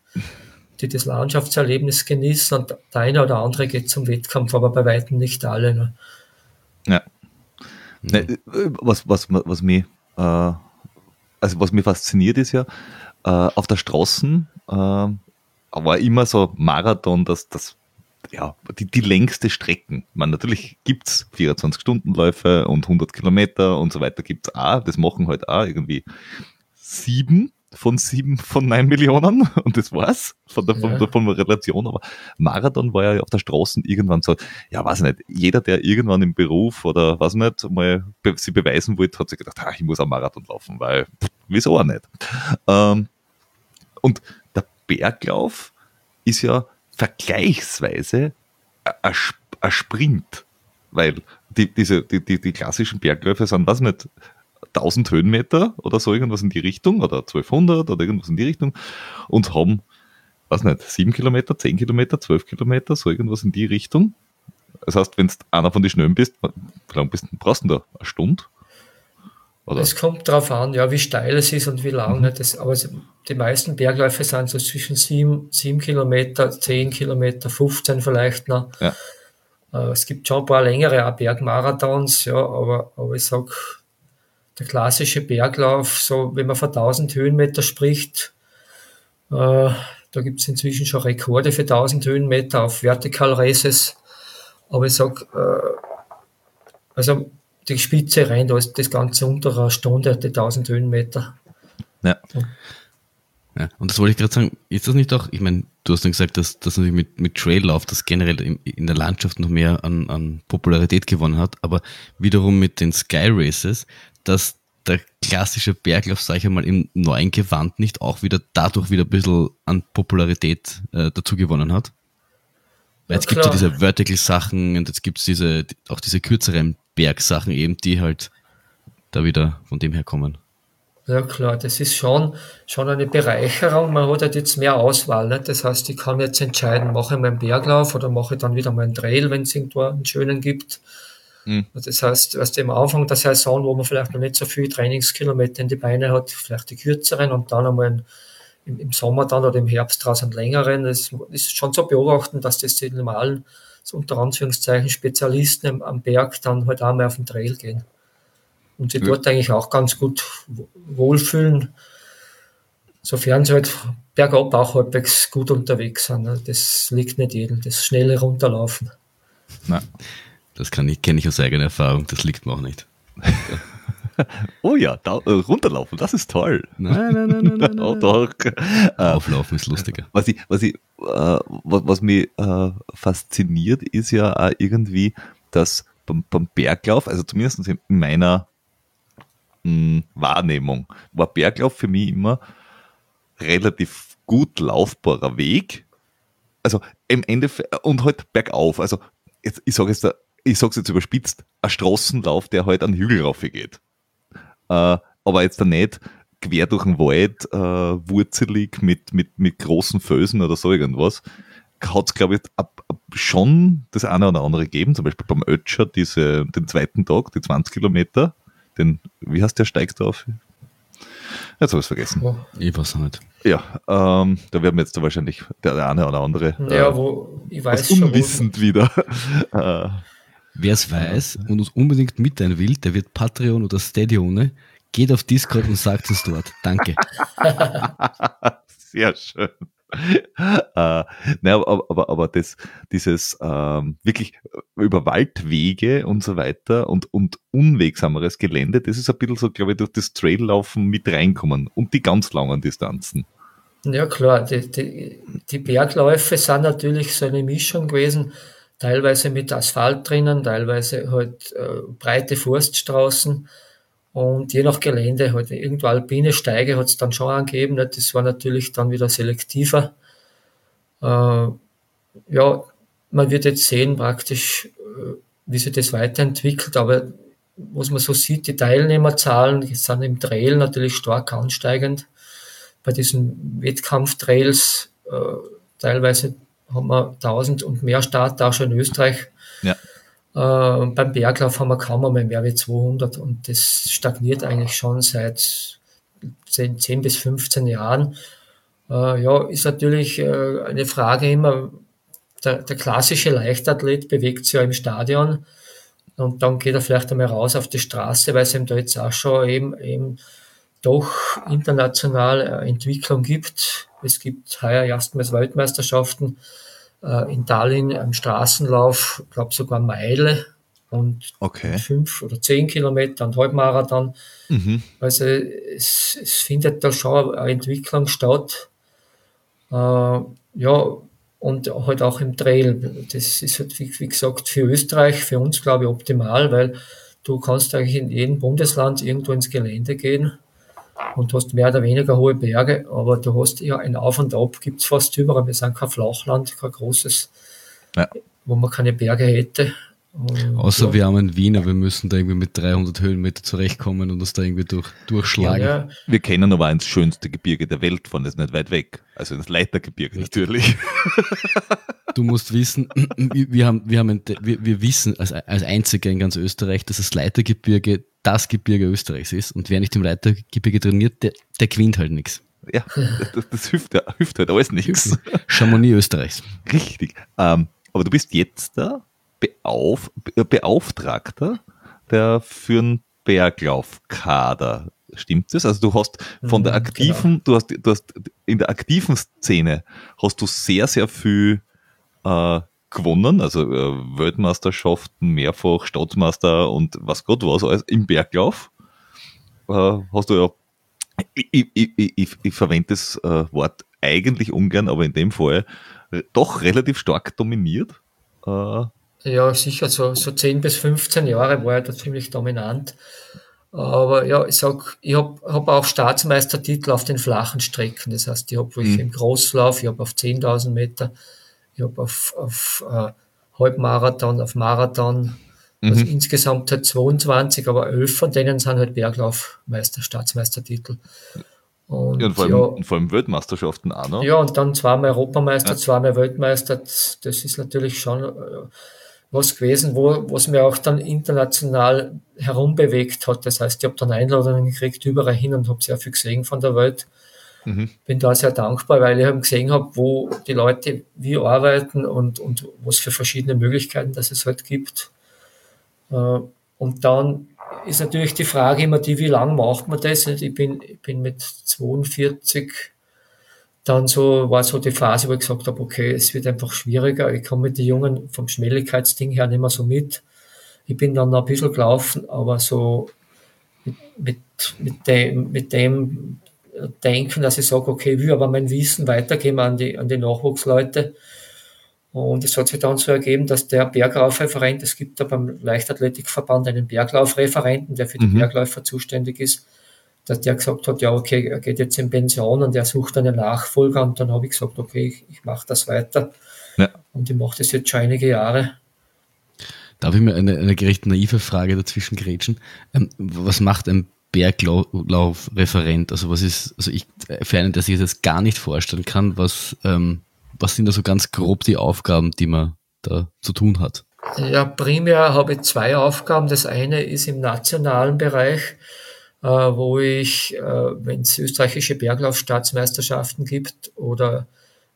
die das Landschaftserlebnis genießen und der eine oder andere geht zum Wettkampf, aber bei weitem nicht alle. Ne? Ja. Ne, was, was, was mich, äh, also was mich fasziniert ist ja, äh, auf der Straße äh, war immer so Marathon, das, das ja, die, die längste Strecken. Man, natürlich gibt's 24-Stunden-Läufe und 100 Kilometer und so weiter gibt's auch. Das machen halt auch irgendwie sieben von sieben von neun Millionen und das war's von der, von, der, von der Relation. Aber Marathon war ja auf der Straße irgendwann so, ja, weiß nicht, jeder, der irgendwann im Beruf oder was nicht, mal be sie beweisen wollte, hat sich gedacht, ah, ich muss am Marathon laufen, weil pff, wieso auch nicht. Ähm, und der Berglauf ist ja vergleichsweise ein Sprint, weil die, diese, die, die, die klassischen Bergläufe sind, was nicht, 1000 Höhenmeter oder so irgendwas in die Richtung oder 1200 oder irgendwas in die Richtung und haben, was nicht, 7 Kilometer, 10 Kilometer, 12 Kilometer, so irgendwas in die Richtung. Das heißt, wenn du einer von den Schnellen bist, wie lange bist, brauchst du da? Eine Stunde? Es kommt darauf an, ja, wie steil es ist und wie lang. Mhm. Das, aber die meisten Bergläufe sind so zwischen 7, 7 Kilometer, 10 Kilometer, 15 vielleicht noch. Ja. Äh, es gibt schon ein paar längere Bergmarathons, ja, aber, aber ich sag, der klassische Berglauf, so wenn man von 1000 Höhenmeter spricht, äh, da gibt es inzwischen schon Rekorde für 1000 Höhenmeter auf Vertical Races. Aber ich sag, äh, also die Spitze rein, da ist das Ganze unter einer Stunde, die 1000 Höhenmeter. Ja. ja. Und das wollte ich gerade sagen, ist das nicht auch, ich meine, du hast dann gesagt, dass, dass natürlich mit, mit Traillauf das generell in, in der Landschaft noch mehr an, an Popularität gewonnen hat, aber wiederum mit den Sky Races, dass der klassische Berglauf, sag ich einmal, im neuen Gewand nicht auch wieder dadurch wieder ein bisschen an Popularität äh, dazu gewonnen hat? Weil jetzt ja, gibt es ja diese Vertical-Sachen und jetzt gibt es diese, auch diese kürzeren Bergsachen eben, die halt da wieder von dem her kommen. Ja klar, das ist schon, schon eine Bereicherung. Man hat halt jetzt mehr Auswahl. Nicht? Das heißt, ich kann jetzt entscheiden, mache ich meinen Berglauf oder mache ich dann wieder meinen Trail, wenn es irgendwo einen schönen gibt. Mhm. Das heißt, erst am Anfang der Saison, wo man vielleicht noch nicht so viele Trainingskilometer in die Beine hat, vielleicht die kürzeren und dann einmal im, im Sommer dann oder im Herbst draußen längeren. Das ist schon zu beobachten, dass das die normalen, so unter Anführungszeichen, Spezialisten am, am Berg dann halt auch mal auf den Trail gehen. Und sie ja. dort eigentlich auch ganz gut wohlfühlen, sofern sie halt bergab auch halbwegs gut unterwegs sind. Ne? Das liegt nicht jedem, das schnelle Runterlaufen. Nein. Das kann ich, kenne ich aus eigener Erfahrung, das liegt mir auch nicht. oh ja, da, äh, runterlaufen, das ist toll. Nein, nein, nein, nein, nein. oh, doch. Äh, Auflaufen ist lustiger. Was, ich, was, ich, äh, was, was mich äh, fasziniert, ist ja auch irgendwie, dass beim, beim Berglauf, also zumindest in meiner mh, hm, Wahrnehmung, war Berglauf für mich immer relativ gut laufbarer Weg. Also im Endeffekt, und halt bergauf. Also jetzt, ich sage jetzt, ich sag's jetzt überspitzt, ein Straßenlauf, der halt an Hügel rauf geht. Äh, aber jetzt da nicht quer durch den Wald, äh, wurzelig mit, mit, mit großen Fösen oder so irgendwas. Hat es, glaube ich, ab, ab schon das eine oder andere gegeben, zum Beispiel beim Ötscher, diese, den zweiten Tag, die 20 Kilometer, den, wie heißt der, steigst du auf? Jetzt habe ich es vergessen. Ich weiß nicht. Ja, ähm, da werden wir jetzt wahrscheinlich der eine oder andere ja, äh, wo, ich weiß unwissend schon, wieder. äh, Wer es weiß und uns unbedingt mitteilen will, der wird Patreon oder Stadione, geht auf Discord und sagt es dort. Danke. Sehr schön. äh, ne, aber, aber, aber das, dieses ähm, wirklich über Waldwege und so weiter und, und unwegsameres Gelände, das ist ein bisschen so, glaube ich, durch das Traillaufen mit reinkommen und die ganz langen Distanzen. Ja klar, die, die, die Bergläufe sind natürlich so eine Mischung gewesen, teilweise mit Asphalt drinnen, teilweise halt äh, breite Forststraßen und je nach Gelände, halt irgendwo alpine Steige hat es dann schon angegeben. Ne? Das war natürlich dann wieder selektiver. Äh, ja, man wird jetzt sehen praktisch, äh, wie sich das weiterentwickelt, aber was man so sieht, die Teilnehmerzahlen sind im Trail natürlich stark ansteigend. Bei diesen Wettkampftrails, äh, teilweise haben wir 1000 und mehr Starter auch schon in Österreich. Ja. Äh, beim Berglauf haben wir kaum einmal mehr wie 200 und das stagniert eigentlich schon seit 10, 10 bis 15 Jahren. Äh, ja, ist natürlich äh, eine Frage immer, der, der klassische Leichtathlet bewegt sich ja im Stadion und dann geht er vielleicht einmal raus auf die Straße, weil es ihm da jetzt auch schon eben, eben doch international Entwicklung gibt. Es gibt heuer erstmals Weltmeisterschaften äh, in Tallinn am Straßenlauf, glaube sogar Meile und okay. fünf oder zehn Kilometer und Halbmarathon. Mhm. Also es, es, findet da schon eine Entwicklung statt. Äh, ja, und halt auch im Trail. Das ist halt, wie, wie gesagt, für Österreich, für uns, glaube ich, optimal, weil du kannst eigentlich in jedem Bundesland irgendwo ins Gelände gehen und hast mehr oder weniger hohe Berge, aber du hast ja ein Auf und Ab, gibt es fast überall. Wir sind kein Flachland, kein großes, ja. wo man keine Berge hätte. Und, Außer ja. wir haben in Wien, aber wir müssen da irgendwie mit 300 Höhenmeter zurechtkommen und uns da irgendwie durch, durchschlagen. Ja, ja. Wir kennen aber ins schönste Gebirge der Welt von, das ist nicht weit weg. Also das Leitergebirge natürlich. Du musst wissen, wir, haben, wir, haben, wir, wir wissen als, als Einzige in ganz Österreich, dass das Leitergebirge das Gebirge Österreichs ist. Und wer nicht im Leitergebirge trainiert, der, der gewinnt halt nichts. Ja, das, das hilft, hilft halt alles nichts. Chamonix Österreichs. Richtig. Ähm, aber du bist jetzt da Beauf Beauftragter der für einen Berglaufkader. Stimmt das? Also du hast von der mhm, aktiven, genau. du hast, du hast in der aktiven Szene hast du sehr, sehr viel äh, gewonnen, also äh, Weltmeisterschaften, mehrfach Staatsmeister und was Gott was alles im Berglauf. Äh, hast du ja, ich, ich, ich, ich verwende das äh, Wort eigentlich ungern, aber in dem Fall doch relativ stark dominiert. Äh, ja, sicher, so, so 10 bis 15 Jahre war er da ziemlich dominant. Aber ja, ich sag, ich habe hab auch Staatsmeistertitel auf den flachen Strecken. Das heißt, ich habe mhm. im Großlauf, ich habe auf 10.000 Meter, ich habe auf, auf uh, Halbmarathon, auf Marathon, mhm. also insgesamt halt 22, aber 11 von denen sind halt Berglaufmeister, Staatsmeistertitel. Und, ja, und vor, allem, ja, vor allem Weltmeisterschaften auch noch. Ja, und dann zweimal Europameister, ja. zweimal Weltmeister. Das ist natürlich schon äh, was gewesen, wo, was mir auch dann international herumbewegt hat. Das heißt, ich habe dann Einladungen gekriegt überall hin und habe sehr viel gesehen von der Welt. Mhm. Bin da sehr dankbar, weil ich eben gesehen habe, wo die Leute wie arbeiten und, und was für verschiedene Möglichkeiten das es halt gibt. Äh, und dann ist natürlich die Frage immer die, wie lange macht man das? Ich bin, ich bin mit 42 dann so war so die Phase, wo ich gesagt habe, okay, es wird einfach schwieriger. Ich komme mit den Jungen vom Schnelligkeitsding her nicht mehr so mit. Ich bin dann noch ein bisschen gelaufen, aber so mit, mit, mit, dem, mit dem Denken, dass ich sage, okay, ich will aber mein Wissen weitergeben an die, an die Nachwuchsleute. Und es hat sich dann so ergeben, dass der Berglaufreferent, es gibt da beim Leichtathletikverband einen Berglaufreferenten, der für die mhm. Bergläufer zuständig ist, dass der gesagt hat, ja, okay, er geht jetzt in Pension und er sucht einen Nachfolger. Und dann habe ich gesagt, okay, ich, ich mache das weiter. Ja. Und ich mache das jetzt schon einige Jahre. Darf ich mir eine, eine gerecht naive Frage dazwischen grätschen? Ähm, was macht ein Berglaufreferent? Also was ist, also ich, für einen, der sich das gar nicht vorstellen kann, was, ähm, was sind da so ganz grob die Aufgaben, die man da zu tun hat? Ja, primär habe ich zwei Aufgaben. Das eine ist im nationalen Bereich äh, wo ich, äh, wenn es österreichische Berglaufstaatsmeisterschaften gibt oder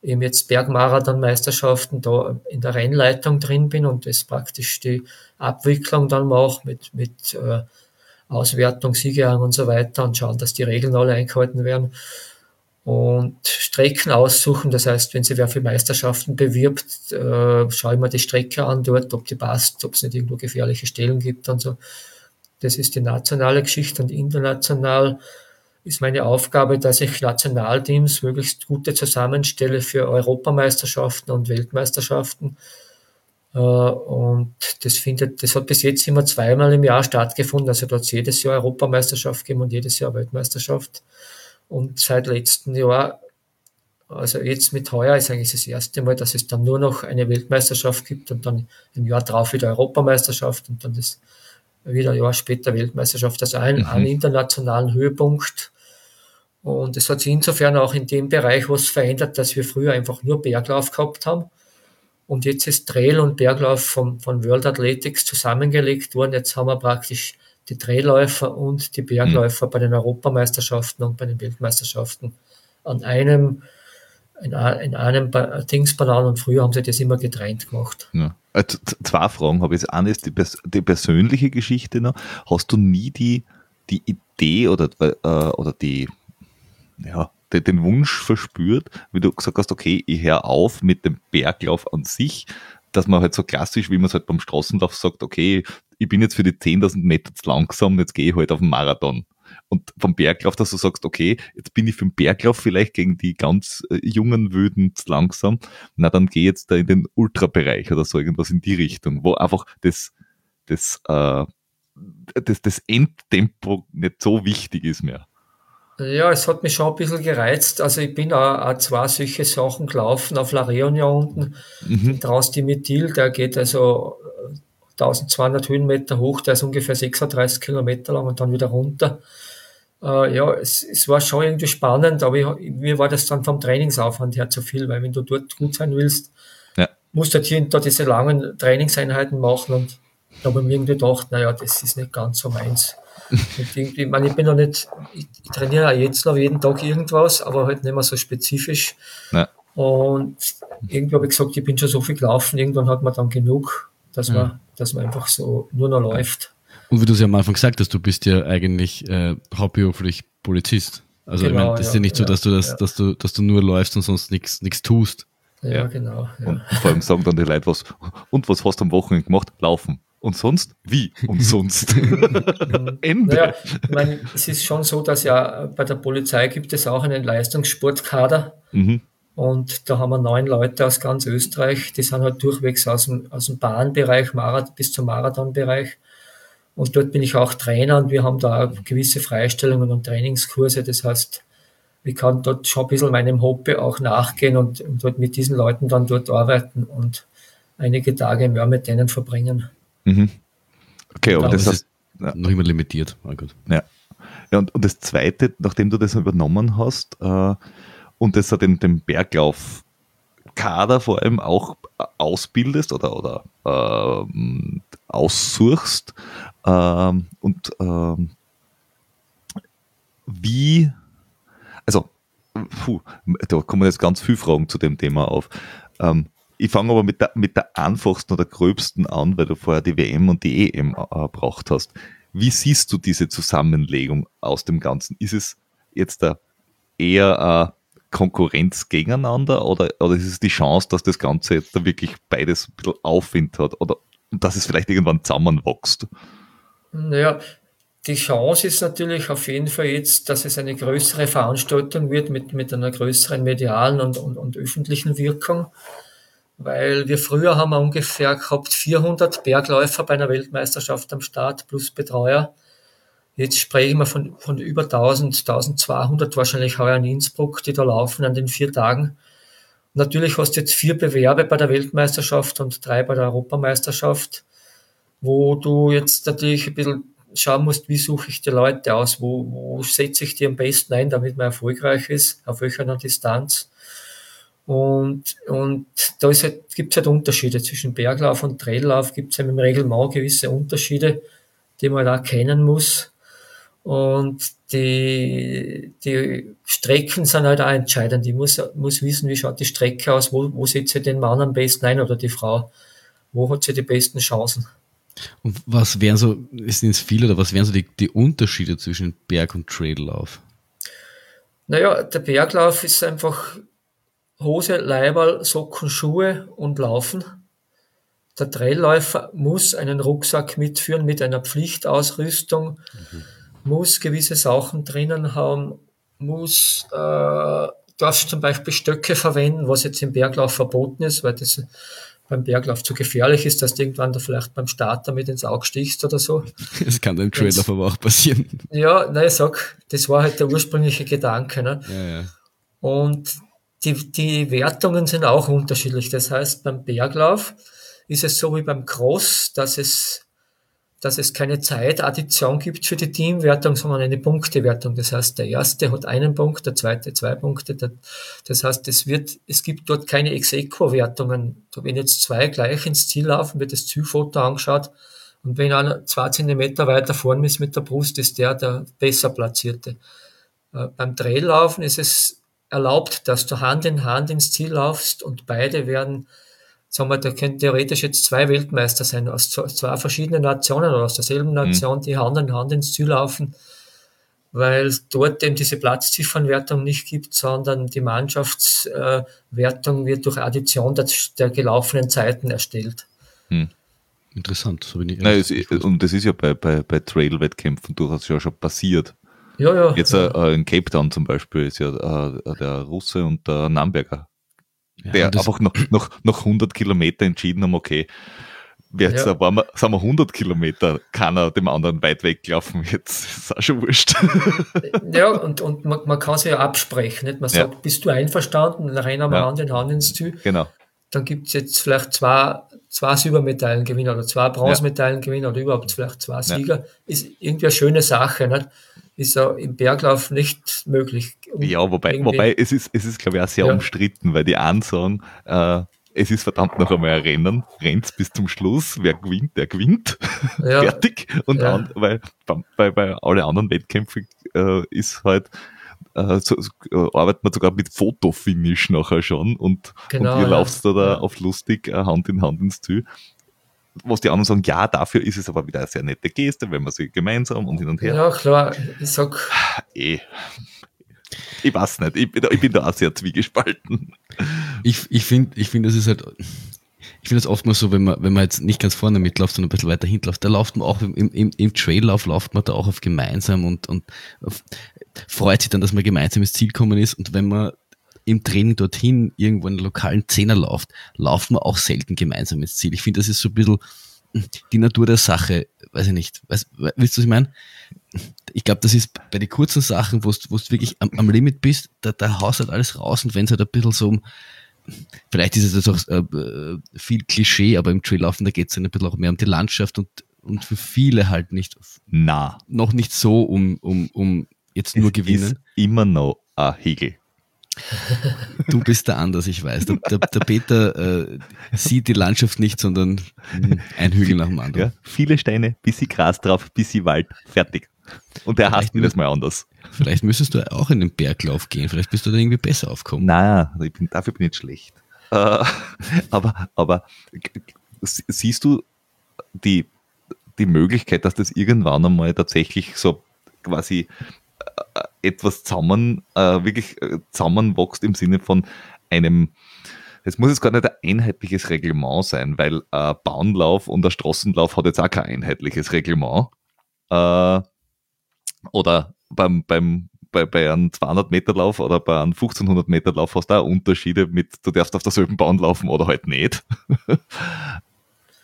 eben jetzt Bergmarathonmeisterschaften da in der Rennleitung drin bin und das praktisch die Abwicklung dann mache mit, mit äh, Auswertung, Siegerrang und so weiter und schauen, dass die Regeln alle eingehalten werden. Und Strecken aussuchen, das heißt, wenn sie wer für Meisterschaften bewirbt, äh, schaue ich mir die Strecke an dort, ob die passt, ob es nicht irgendwo gefährliche Stellen gibt und so. Das ist die nationale Geschichte und international ist meine Aufgabe, dass ich Nationalteams möglichst gute zusammenstelle für Europameisterschaften und Weltmeisterschaften. Äh, und das findet, das hat bis jetzt immer zweimal im Jahr stattgefunden. Also dort jedes Jahr Europameisterschaft geben und jedes Jahr Weltmeisterschaft. Und seit letztem Jahr, also jetzt mit heuer ist eigentlich das erste Mal, dass es dann nur noch eine Weltmeisterschaft gibt und dann im Jahr drauf wieder Europameisterschaft und dann das wieder ein Jahr später Weltmeisterschaft, also ein, mhm. einen internationalen Höhepunkt. Und es hat sich insofern auch in dem Bereich was verändert, dass wir früher einfach nur Berglauf gehabt haben. Und jetzt ist Trail und Berglauf von, von World Athletics zusammengelegt worden. Jetzt haben wir praktisch die Trailläufer und die Bergläufer mhm. bei den Europameisterschaften und bei den Weltmeisterschaften an einem in, in einem Dingsbanan und früher haben sie das immer getrennt gemacht. Ja. Äh, zwei Fragen habe ich. Das eine ist die, die, persönliche Geschichte noch. Hast du nie die, die Idee oder, äh, oder die, ja, den Wunsch verspürt, wie du gesagt hast, okay, ich höre auf mit dem Berglauf an sich, dass man halt so klassisch, wie man es halt beim Straßenlauf sagt, okay, ich bin jetzt für die 10.000 Meter zu langsam, jetzt gehe ich halt auf den Marathon. Und vom Berglauf, dass du sagst, okay, jetzt bin ich für den Berglauf vielleicht gegen die ganz äh, jungen Wöden zu langsam, na dann geh jetzt da in den Ultrabereich oder so irgendwas in die Richtung, wo einfach das, das, äh, das, das Endtempo nicht so wichtig ist mehr. Ja, es hat mich schon ein bisschen gereizt. Also ich bin auch, auch zwei solche Sachen gelaufen auf La Reunion unten. Mhm. Draußen die Methil, der geht also 1200 Höhenmeter hoch, der ist ungefähr 36 Kilometer lang und dann wieder runter. Äh, ja, es, es war schon irgendwie spannend, aber ich, mir war das dann vom Trainingsaufwand her zu viel, weil wenn du dort gut sein willst, ja. musst du halt hier und da diese langen Trainingseinheiten machen und da habe ich mir irgendwie gedacht, naja, das ist nicht ganz so meins. Und irgendwie, ich, meine, ich bin noch nicht, ich, ich trainiere auch jetzt noch jeden Tag irgendwas, aber halt nicht mehr so spezifisch. Ja. Und irgendwie habe ich gesagt, ich bin schon so viel gelaufen, irgendwann hat man dann genug, dass, ja. man, dass man einfach so nur noch läuft. Und wie du es ja am Anfang gesagt hast, du bist ja eigentlich äh, hauptberuflich Polizist. Also genau, ich meine, das ja, ist ja nicht so, dass du das, dass du, dass du nur läufst und sonst nichts nichts tust. Ja, genau. Und vor allem sagen dann die Leute was, und was hast du am Wochenende gemacht? Laufen. Und sonst? Wie? Und sonst? Ende. Naja, ich meine, es ist schon so, dass ja bei der Polizei gibt es auch einen Leistungssportkader. Mhm. Und da haben wir neun Leute aus ganz Österreich, die sind halt durchwegs aus dem, aus dem Bahnbereich Marathon, bis zum Marathonbereich. Und dort bin ich auch Trainer und wir haben da gewisse Freistellungen und Trainingskurse. Das heißt, ich kann dort schon ein bisschen meinem Hobby auch nachgehen und, und dort mit diesen Leuten dann dort arbeiten und einige Tage mehr mit denen verbringen. Mhm. Okay, aber das heißt. Ja. Noch immer limitiert. Oh ja. ja und, und das Zweite, nachdem du das übernommen hast äh, und das den, den Berglaufkader vor allem auch ausbildest oder, oder äh, aussuchst äh, und ähm, wie, also, puh, da kommen jetzt ganz viele Fragen zu dem Thema auf. Ähm, ich fange aber mit der, mit der einfachsten oder gröbsten an, weil du vorher die WM und die EM äh, braucht hast. Wie siehst du diese Zusammenlegung aus dem Ganzen? Ist es jetzt da eher äh, Konkurrenz gegeneinander oder, oder ist es die Chance, dass das Ganze jetzt da wirklich beides ein bisschen Aufwind hat oder dass es vielleicht irgendwann zusammenwächst? Naja, die Chance ist natürlich auf jeden Fall jetzt, dass es eine größere Veranstaltung wird mit, mit einer größeren medialen und, und, und öffentlichen Wirkung weil wir früher haben wir ungefähr gehabt 400 Bergläufer bei einer Weltmeisterschaft am Start plus Betreuer. Jetzt sprechen wir von, von über 1000, 1200 wahrscheinlich heuer in Innsbruck, die da laufen an den vier Tagen. Natürlich hast du jetzt vier Bewerbe bei der Weltmeisterschaft und drei bei der Europameisterschaft, wo du jetzt natürlich ein bisschen schauen musst, wie suche ich die Leute aus, wo, wo setze ich die am besten ein, damit man erfolgreich ist, auf welcher Distanz. Und, und da ist halt, gibt es halt Unterschiede zwischen Berglauf und Traillauf, gibt es ja im Reglement gewisse Unterschiede, die man da kennen muss. Und die, die Strecken sind halt auch entscheidend. Ich muss, muss wissen, wie schaut die Strecke aus, wo, wo setze ich den Mann am besten ein oder die Frau, wo hat sie die besten Chancen. Und was wären so, sind es viele oder was wären so die, die Unterschiede zwischen Berg- und Traillauf? Naja, der Berglauf ist einfach Hose, Leiberl, Socken, Schuhe und Laufen. Der Trailläufer muss einen Rucksack mitführen mit einer Pflichtausrüstung, mhm. muss gewisse Sachen drinnen haben, muss, äh, darfst zum Beispiel Stöcke verwenden, was jetzt im Berglauf verboten ist, weil das beim Berglauf zu gefährlich ist, dass du irgendwann da vielleicht beim Start damit ins Auge stichst oder so. Das kann beim Traillauf aber auch passieren. Ja, nein, ich sag, das war halt der ursprüngliche Gedanke. Ne? Ja, ja. Und die, die Wertungen sind auch unterschiedlich. Das heißt, beim Berglauf ist es so wie beim Cross, dass es, dass es keine Zeitaddition gibt für die Teamwertung, sondern eine Punktewertung. Das heißt, der erste hat einen Punkt, der zweite zwei Punkte. Das heißt, es wird, es gibt dort keine Ex-Equo-Wertungen. Wenn jetzt zwei gleich ins Ziel laufen, wird das Zielfoto angeschaut. Und wenn einer zwei Zentimeter weiter vorne ist mit der Brust, ist der der besser platzierte. Äh, beim Traillaufen ist es erlaubt, dass du Hand in Hand ins Ziel laufst und beide werden, sagen wir, da können theoretisch jetzt zwei Weltmeister sein, aus zwei verschiedenen Nationen oder aus derselben mhm. Nation, mhm. die Hand in Hand ins Ziel laufen. weil dort eben diese Platzziffernwertung nicht gibt, sondern die Mannschaftswertung wird durch Addition der, der gelaufenen Zeiten erstellt. Hm. Interessant. So bin ich Nein, es, und das ist ja bei, bei, bei Trail-Wettkämpfen durchaus ja schon passiert. Ja, ja. Jetzt ja. Äh, in Cape Town zum Beispiel ist ja äh, der Russe und der Namberger, ja, der einfach noch, noch, noch 100 Kilometer entschieden haben, okay, Jetzt ja. waren wir, sind wir 100 Kilometer, keiner dem anderen weit weglaufen. Jetzt ist auch schon wurscht. Ja, und, und man, man kann sich ja absprechen. Nicht? Man sagt, ja. bist du einverstanden? Dann rennen wir ja. Hand in Hand ins Ziel. Genau. Dann gibt es jetzt vielleicht zwei, zwei Silbermedaillengewinner oder zwei Bronzemedaillengewinner oder überhaupt vielleicht zwei Sieger. Ist irgendwie eine schöne Sache. Nicht? Ist ja im Berglauf nicht möglich. Ja, wobei, wobei es ist, es ist, glaube ich, auch sehr umstritten, weil die einen sagen, äh, es ist verdammt noch einmal ein Rennen, rennt bis zum Schluss, wer gewinnt, der gewinnt, ja. fertig. Und ja. an, weil bei, bei alle anderen Wettkämpfen äh, ist halt, äh, so, äh, arbeitet man sogar mit Fotofinish nachher schon und, genau, und ihr ja. lauft da, da auf lustig äh, Hand in Hand ins Ziel. Was die anderen sagen, ja, dafür ist es aber wieder eine sehr nette Geste, wenn man sie gemeinsam und hin und her. Ja, klar, ich sag. Eh. Ich weiß nicht, ich bin, da, ich bin da auch sehr zwiegespalten. Ich, ich finde, ich finde, das ist halt, ich finde es oftmals so, wenn man, wenn man jetzt nicht ganz vorne mitläuft, sondern ein bisschen weiter hinläuft, da läuft man auch im, im, im Traillauf läuft man da auch auf gemeinsam und, und auf, freut sich dann, dass man gemeinsam ins Ziel gekommen ist. Und wenn man im Training dorthin irgendwo in einer lokalen Zehner läuft, lauft man auch selten gemeinsam ins Ziel. Ich finde, das ist so ein bisschen die Natur der Sache, weiß ich nicht. Weißt, willst du, was ich meine? Ich glaube, das ist bei den kurzen Sachen, wo du wirklich am, am, Limit bist, da, da haust halt alles raus und wenn es halt ein bisschen so um, vielleicht ist es jetzt auch äh, viel Klischee, aber im Traillaufen, da geht es ein bisschen auch mehr um die Landschaft und, und für viele halt nicht, na, noch nicht so um, um, um jetzt nur es gewinnen. Ist immer noch ein Hegel. Du bist da anders, ich weiß. Der, der, der Peter äh, sieht die Landschaft nicht, sondern ein Hügel nach dem anderen. Ja, viele Steine, bisschen Gras drauf, bisschen Wald, fertig. Und der hasst das mal anders. Vielleicht müsstest du auch in den Berglauf gehen, vielleicht bist du da irgendwie besser aufgekommen. Nein, bin, dafür bin ich nicht schlecht. Äh, aber, aber siehst du die, die Möglichkeit, dass das irgendwann einmal tatsächlich so quasi etwas zusammen, äh, wirklich äh, zusammenwächst im Sinne von einem, es muss jetzt gar nicht ein einheitliches Reglement sein, weil ein Bahnlauf und ein Straßenlauf hat jetzt auch kein einheitliches Reglement. Äh, oder beim, beim, bei, bei einem 200 Meter Lauf oder bei einem 1500 Meter Lauf hast du auch Unterschiede mit, du darfst auf derselben Bahn laufen oder halt nicht.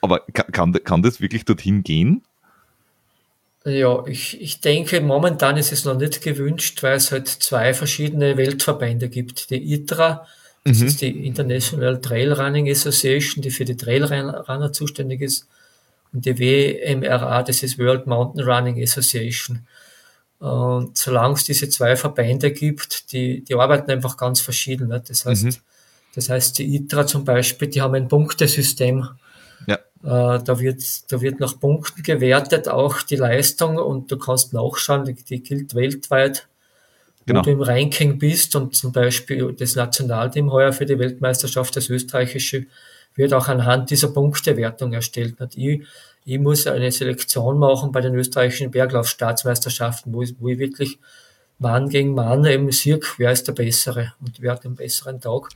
Aber kann, kann das wirklich dorthin gehen? Ja, ich, ich denke, momentan ist es noch nicht gewünscht, weil es halt zwei verschiedene Weltverbände gibt. Die ITRA, das mhm. ist die International Trail Running Association, die für die Trailrunner zuständig ist, und die WMRA, das ist World Mountain Running Association. Und solange es diese zwei Verbände gibt, die, die arbeiten einfach ganz verschieden. Ne? Das heißt, mhm. das heißt, die ITRA zum Beispiel, die haben ein Punktesystem da wird, da wird nach Punkten gewertet, auch die Leistung und du kannst nachschauen, die, die gilt weltweit, genau. wo du im Ranking bist und zum Beispiel das Nationalteam heuer für die Weltmeisterschaft, das österreichische, wird auch anhand dieser Punktewertung erstellt. Und ich, ich muss eine Selektion machen bei den österreichischen Berglaufstaatsmeisterschaften, wo ich, wo ich wirklich Mann gegen Mann eben sehe, wer ist der Bessere und wer hat den besseren Tag.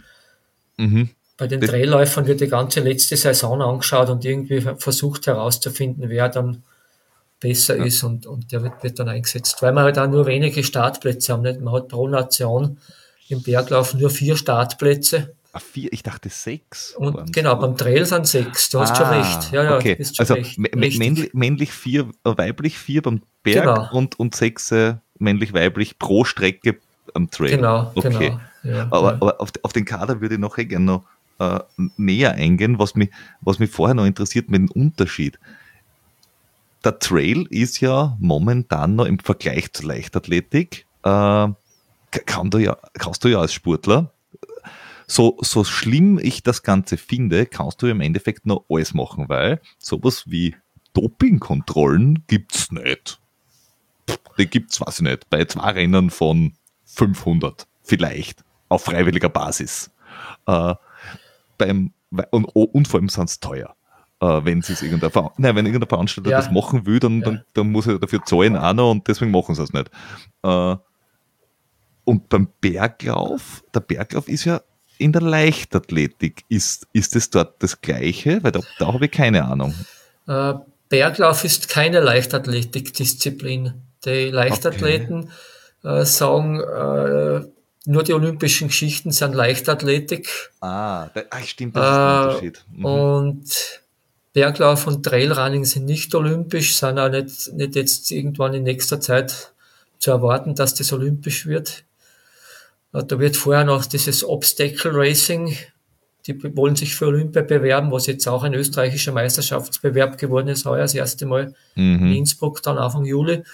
Mhm. Bei den Drehläufern wird die ganze letzte Saison angeschaut und irgendwie versucht herauszufinden, wer dann besser ja. ist und, und der wird, wird dann eingesetzt. Weil man halt auch nur wenige Startplätze haben. Nicht? Man hat pro Nation im Berglauf nur vier Startplätze. Ah, vier, ich dachte sechs. Und genau, beim Trail sind sechs. Du hast ah, schon recht. Ja, ja, okay. also recht. Männlich, männlich, vier, äh, weiblich vier beim Berg genau. und, und sechs äh, männlich, weiblich pro Strecke am Trail. Genau, okay. genau. Ja, aber, ja. aber auf, auf, den Kader würde ich noch gerne noch äh, näher eingehen, was mich, was mich vorher noch interessiert mit dem Unterschied. Der Trail ist ja momentan noch im Vergleich zur Leichtathletik, äh, kann du ja, kannst du ja als Sportler, so, so schlimm ich das Ganze finde, kannst du im Endeffekt noch alles machen, weil sowas wie Dopingkontrollen gibt's nicht. Die gibt's, weiß ich nicht, bei zwei Rennen von 500 vielleicht auf freiwilliger Basis. Äh, beim, und, und vor allem sind es teuer. äh, wenn es irgendein, Ver nein, wenn irgendein Veranstalter ja. das machen will, dann, ja. dann, dann, muss er dafür zahlen auch noch und deswegen machen sie es nicht. Äh, und beim Berglauf, der Berglauf ist ja in der Leichtathletik. Ist, ist es dort das Gleiche? Weil da, da habe ich keine Ahnung. Äh, Berglauf ist keine Leichtathletikdisziplin. Die Leichtathleten okay. äh, sagen, nur die olympischen Geschichten sind Leichtathletik. Ah, da, ach, stimmt, das ist der äh, Unterschied. Mhm. Und Berglauf und Trailrunning sind nicht olympisch, sind auch nicht, nicht jetzt irgendwann in nächster Zeit zu erwarten, dass das olympisch wird. Äh, da wird vorher noch dieses Obstacle Racing, die wollen sich für Olympia bewerben, was jetzt auch ein österreichischer Meisterschaftsbewerb geworden ist, heuer das erste Mal mhm. in Innsbruck, dann Anfang Juli.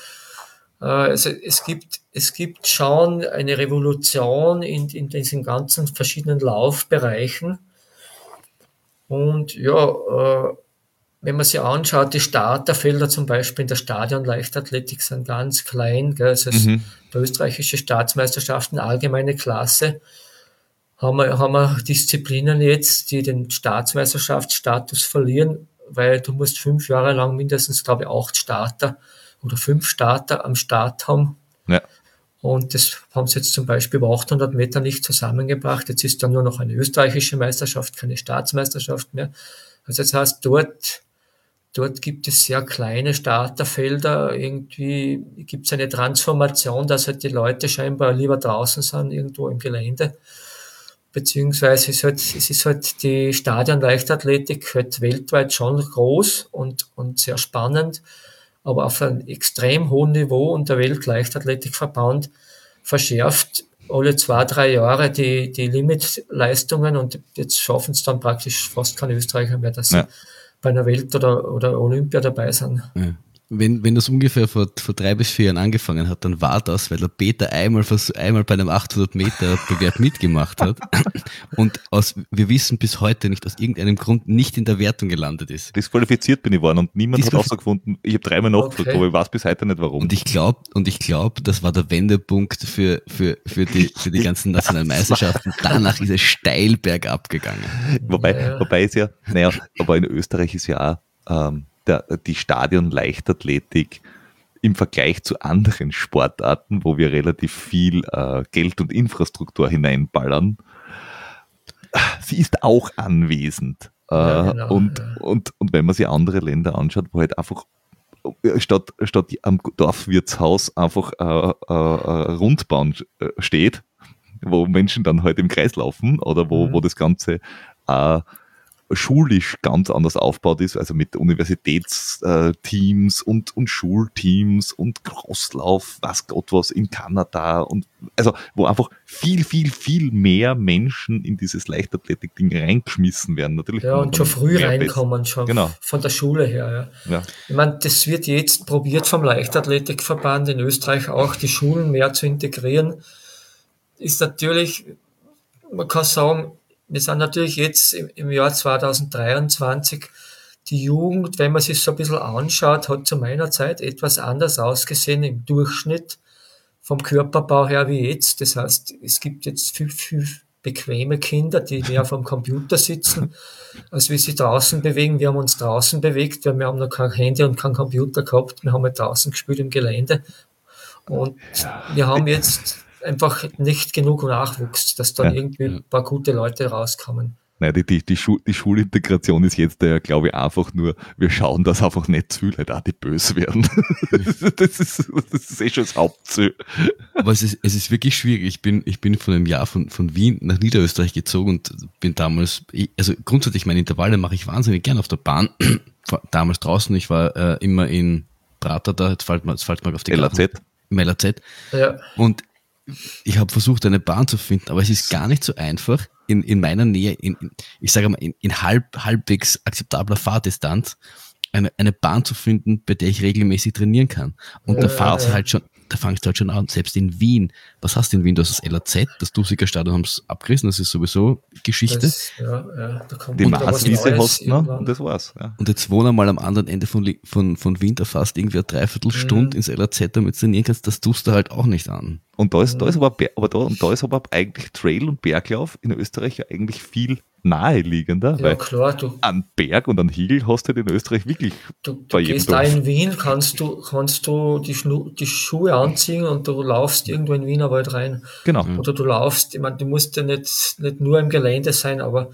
Äh, also es gibt, es gibt schon eine Revolution in, in diesen ganzen verschiedenen Laufbereichen. Und ja, äh, wenn man sich anschaut, die Starterfelder zum Beispiel in der Stadionleichtathletik sind ganz klein. Gell? Also mhm. österreichische Staatsmeisterschaften, allgemeine Klasse, haben wir, haben wir Disziplinen jetzt, die den Staatsmeisterschaftsstatus verlieren, weil du musst fünf Jahre lang mindestens, glaube ich, acht Starter oder fünf Starter am Start haben. Ja. Und das haben sie jetzt zum Beispiel über 800 Meter nicht zusammengebracht. Jetzt ist dann nur noch eine österreichische Meisterschaft, keine Staatsmeisterschaft mehr. Also das heißt, dort Dort gibt es sehr kleine Starterfelder. Irgendwie gibt es eine Transformation, dass halt die Leute scheinbar lieber draußen sind, irgendwo im Gelände. Beziehungsweise ist halt, es ist halt die Stadionleichtathletik halt weltweit schon groß und, und sehr spannend, aber auf einem extrem hohen Niveau und der Weltleichtathletikverband verschärft alle zwei, drei Jahre die, die Limitleistungen und jetzt schaffen es dann praktisch fast keine Österreicher mehr, dass ja. sie bei einer Welt- oder, oder Olympia dabei sind. Ja. Wenn, wenn das ungefähr vor, vor drei bis vier Jahren angefangen hat, dann war das, weil der Peter einmal, einmal bei einem 800 Meter Bewerb mitgemacht hat und aus, wir wissen bis heute nicht, aus irgendeinem Grund nicht in der Wertung gelandet ist. Disqualifiziert bin ich worden und niemand hat rausgefunden. Ich habe dreimal nachgefragt, okay. aber ich weiß bis heute nicht warum. Und ich glaube, und ich glaube, das war der Wendepunkt für, für, für die, für die ganzen nationalen Meisterschaften. Danach ist es steil bergab gegangen. Wobei, ja. wobei ist ja, naja, aber in Österreich ist ja auch, ähm, der, die Stadion-Leichtathletik im Vergleich zu anderen Sportarten, wo wir relativ viel äh, Geld und Infrastruktur hineinballern, sie ist auch anwesend. Äh, ja, genau, und, ja. und, und wenn man sich andere Länder anschaut, wo halt einfach äh, statt, statt am Dorfwirtshaus einfach äh, äh, Rundbahn äh, steht, wo Menschen dann halt im Kreis laufen oder wo, mhm. wo das Ganze äh, schulisch ganz anders aufgebaut ist, also mit Universitätsteams und, und Schulteams und Crosslauf, was Gott was in Kanada und also wo einfach viel, viel, viel mehr Menschen in dieses Leichtathletik-Ding reingeschmissen werden. Natürlich ja, und schon früh reinkommen, schon genau. von der Schule her. Ja. ja. Ich meine, das wird jetzt probiert vom Leichtathletikverband in Österreich auch, die Schulen mehr zu integrieren. Ist natürlich, man kann sagen, wir sind natürlich jetzt im, Jahr 2023 die Jugend, wenn man sich so ein bisschen anschaut, hat zu meiner Zeit etwas anders ausgesehen im Durchschnitt vom Körperbau her wie jetzt. Das heißt, es gibt jetzt viel, viel bequeme Kinder, die mehr vom Computer sitzen, als wie sie draußen bewegen. Wir haben uns draußen bewegt, weil wir haben noch kein Handy und kein Computer gehabt. Wir haben halt draußen gespielt im Gelände. Und wir haben jetzt einfach nicht genug Nachwuchs, dass dann ja. irgendwie ein paar gute Leute rauskommen. Nein, die, die, die, Schu die Schulintegration ist jetzt ja, glaube ich, einfach nur, wir schauen, dass einfach nicht zu viele Leute böse werden. das, ist, das ist eh schon das Hauptziel. Aber es ist, es ist wirklich schwierig. Ich bin, ich bin vor einem Jahr von, von Wien nach Niederösterreich gezogen und bin damals, also grundsätzlich meine Intervalle mache ich wahnsinnig gern auf der Bahn. damals draußen, ich war äh, immer in Prater, da, jetzt fällt mir, jetzt fällt mir auf die LAZ. Karten. Im LAZ. Ja. Und ich habe versucht, eine Bahn zu finden, aber es ist gar nicht so einfach, in, in meiner Nähe, in, ich sage mal, in, in halb, halbwegs akzeptabler Fahrdistanz, eine, eine Bahn zu finden, bei der ich regelmäßig trainieren kann. Und da fahrt ja. halt schon, da fangst du halt schon an, selbst in Wien. Was hast du in Wien? Du hast das LAZ, das Dusiker-Stadion haben es abgerissen, das ist sowieso Geschichte. Das, ja, ja, da kommt Die Maßwiese hast du, ne? und das war's. Ja. Und jetzt wohnen mal am anderen Ende von, von, von Wien, da fast irgendwie eine Dreiviertelstunde mhm. ins LAZ, damit du trainieren kannst, das tust du halt auch nicht an. Und da ist, da ist aber, aber da, und da ist aber eigentlich Trail und Berglauf in Österreich ja eigentlich viel naheliegender. Ja, klar. Du, an Berg und an Hügel hast du halt in Österreich wirklich du, du gehst da in Wien, kannst du, kannst du die, Schnu die Schuhe anziehen und du laufst irgendwo in Wiener Wald rein. Genau. Oder du laufst, ich meine, du musst ja nicht, nicht nur im Gelände sein, aber,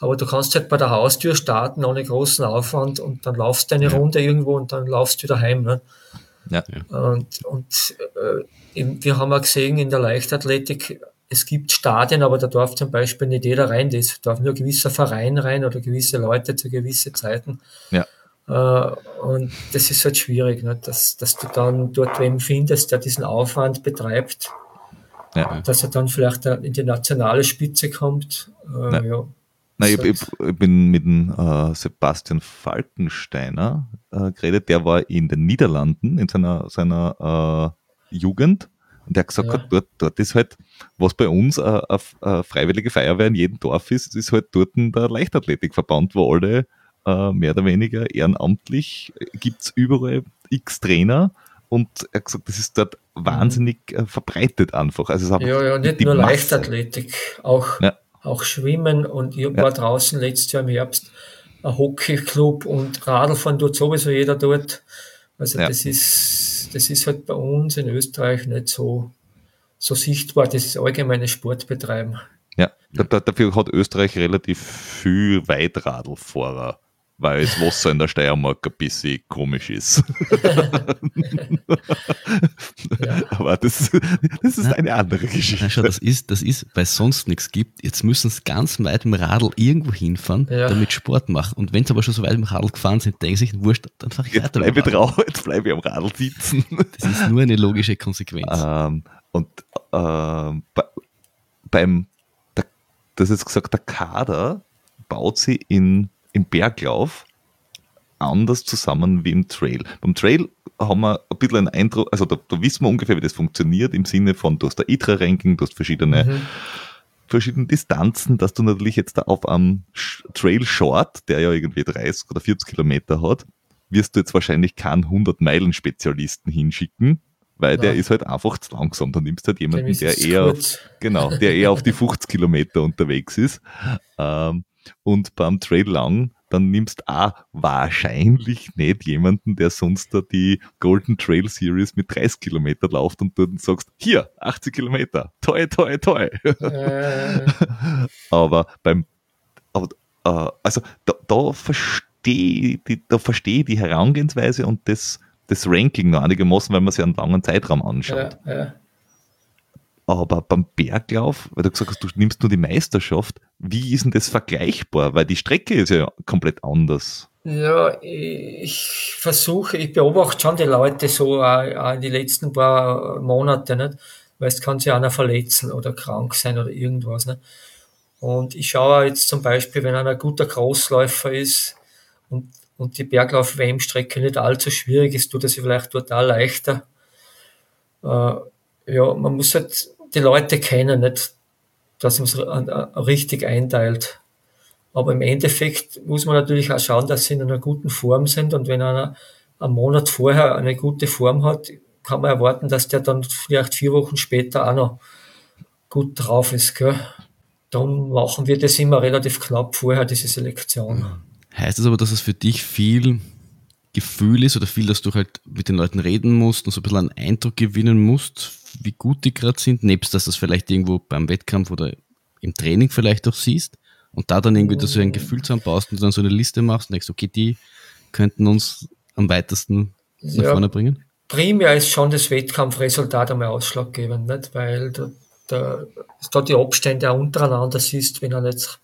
aber du kannst halt bei der Haustür starten ohne großen Aufwand und dann laufst du eine ja. Runde irgendwo und dann laufst du wieder heim. Ne? Ja. Und, und äh, wir haben auch gesehen in der Leichtathletik, es gibt Stadien, aber da darf zum Beispiel nicht jeder rein, das darf nur ein gewisser Verein rein oder gewisse Leute zu gewissen Zeiten. Ja. Äh, und das ist halt schwierig, ne? dass, dass du dann dort wem findest, der diesen Aufwand betreibt, ja. dass er dann vielleicht in die nationale Spitze kommt. Äh, ja. ja. Ich, ich, ich, bin mit dem äh, Sebastian Falkensteiner äh, geredet, der war in den Niederlanden in seiner, seiner Jugend und der hat gesagt, ja. dort, dort ist halt, was bei uns eine, eine, freiwillige Feuerwehr in jedem Dorf ist, ist halt dort der Leichtathletikverband, wo alle äh, mehr oder weniger ehrenamtlich gibt es überall x Trainer und er hat gesagt, das ist dort mhm. wahnsinnig äh, verbreitet einfach. Also es ja, ja, nicht nur Masse. Leichtathletik, auch ja auch Schwimmen und ich war draußen letztes Jahr im Herbst ein Hockeyclub und Radlfahren tut sowieso jeder dort. Also ja. das ist, das ist halt bei uns in Österreich nicht so, so sichtbar, das ist allgemeines Sportbetreiben. Ja, dafür hat Österreich relativ viel Weitradlfahrer weil das Wasser in der Steiermark ein bisschen komisch ist. ja. Aber das, das ist Na, eine andere Geschichte. Na, schau, das ist, das ist, weil es sonst nichts gibt. Jetzt müssen sie ganz weit im Radl irgendwo hinfahren, ja. damit Sport machen. Und wenn sie aber schon so weit im Radl gefahren sind, denken sie sich, wurscht, dann fahre ich jetzt weiter. Bleib ich drauf, jetzt bleibe ich am Radl sitzen. Das ist nur eine logische Konsequenz. Ähm, und ähm, bei, beim, der, das ist gesagt, der Kader baut sie in im Berglauf anders zusammen wie im Trail. Beim Trail haben wir ein bisschen einen Eindruck, also da, da wissen wir ungefähr, wie das funktioniert, im Sinne von, du hast der ITRA-Ranking, du hast verschiedene, mhm. verschiedene Distanzen, dass du natürlich jetzt da auf einem Trail Short, der ja irgendwie 30 oder 40 Kilometer hat, wirst du jetzt wahrscheinlich keinen 100-Meilen-Spezialisten hinschicken, weil ja. der ist halt einfach zu langsam. Du nimmst halt jemanden, der eher, genau, der eher auf die 50 Kilometer unterwegs ist. Ähm, und beim Trail Lang, dann nimmst auch wahrscheinlich nicht jemanden, der sonst da die Golden Trail Series mit 30 Kilometer läuft und dort sagst, hier, 80 Kilometer, toi, toi, toi. Äh. aber beim, aber, äh, also da, da verstehe die, da verstehe die Herangehensweise und das, das Ranking noch einigermaßen, weil man sich einen langen Zeitraum anschaut. Ja, ja. Aber beim Berglauf, weil du gesagt hast, du nimmst nur die Meisterschaft, wie ist denn das vergleichbar? Weil die Strecke ist ja komplett anders. Ja, ich versuche, ich beobachte schon die Leute so auch, die letzten paar Monate, nicht? weil es kann sich einer verletzen oder krank sein oder irgendwas. Nicht? Und ich schaue jetzt zum Beispiel, wenn einer guter Großläufer ist und, und die Berglauf-WM-Strecke nicht allzu schwierig ist, tut sich vielleicht total leichter. Äh, ja, man muss halt die Leute kennen, nicht, dass man es richtig einteilt. Aber im Endeffekt muss man natürlich auch schauen, dass sie in einer guten Form sind und wenn einer einen Monat vorher eine gute Form hat, kann man erwarten, dass der dann vielleicht vier Wochen später auch noch gut drauf ist. Gell? Darum machen wir das immer relativ knapp vorher, diese Selektion. Heißt das aber, dass es für dich viel Gefühl ist oder viel, dass du halt mit den Leuten reden musst und so ein bisschen einen Eindruck gewinnen musst, wie gut die gerade sind, nebst dass du das vielleicht irgendwo beim Wettkampf oder im Training vielleicht auch siehst und da dann irgendwie du ein Gefühl zusammenbaust und dann so eine Liste machst und denkst, okay, die könnten uns am weitesten nach ja, vorne bringen? Primär ist schon das Wettkampfresultat einmal ausschlaggebend, nicht? weil da, da, da die Abstände auch untereinander siehst, wenn er jetzt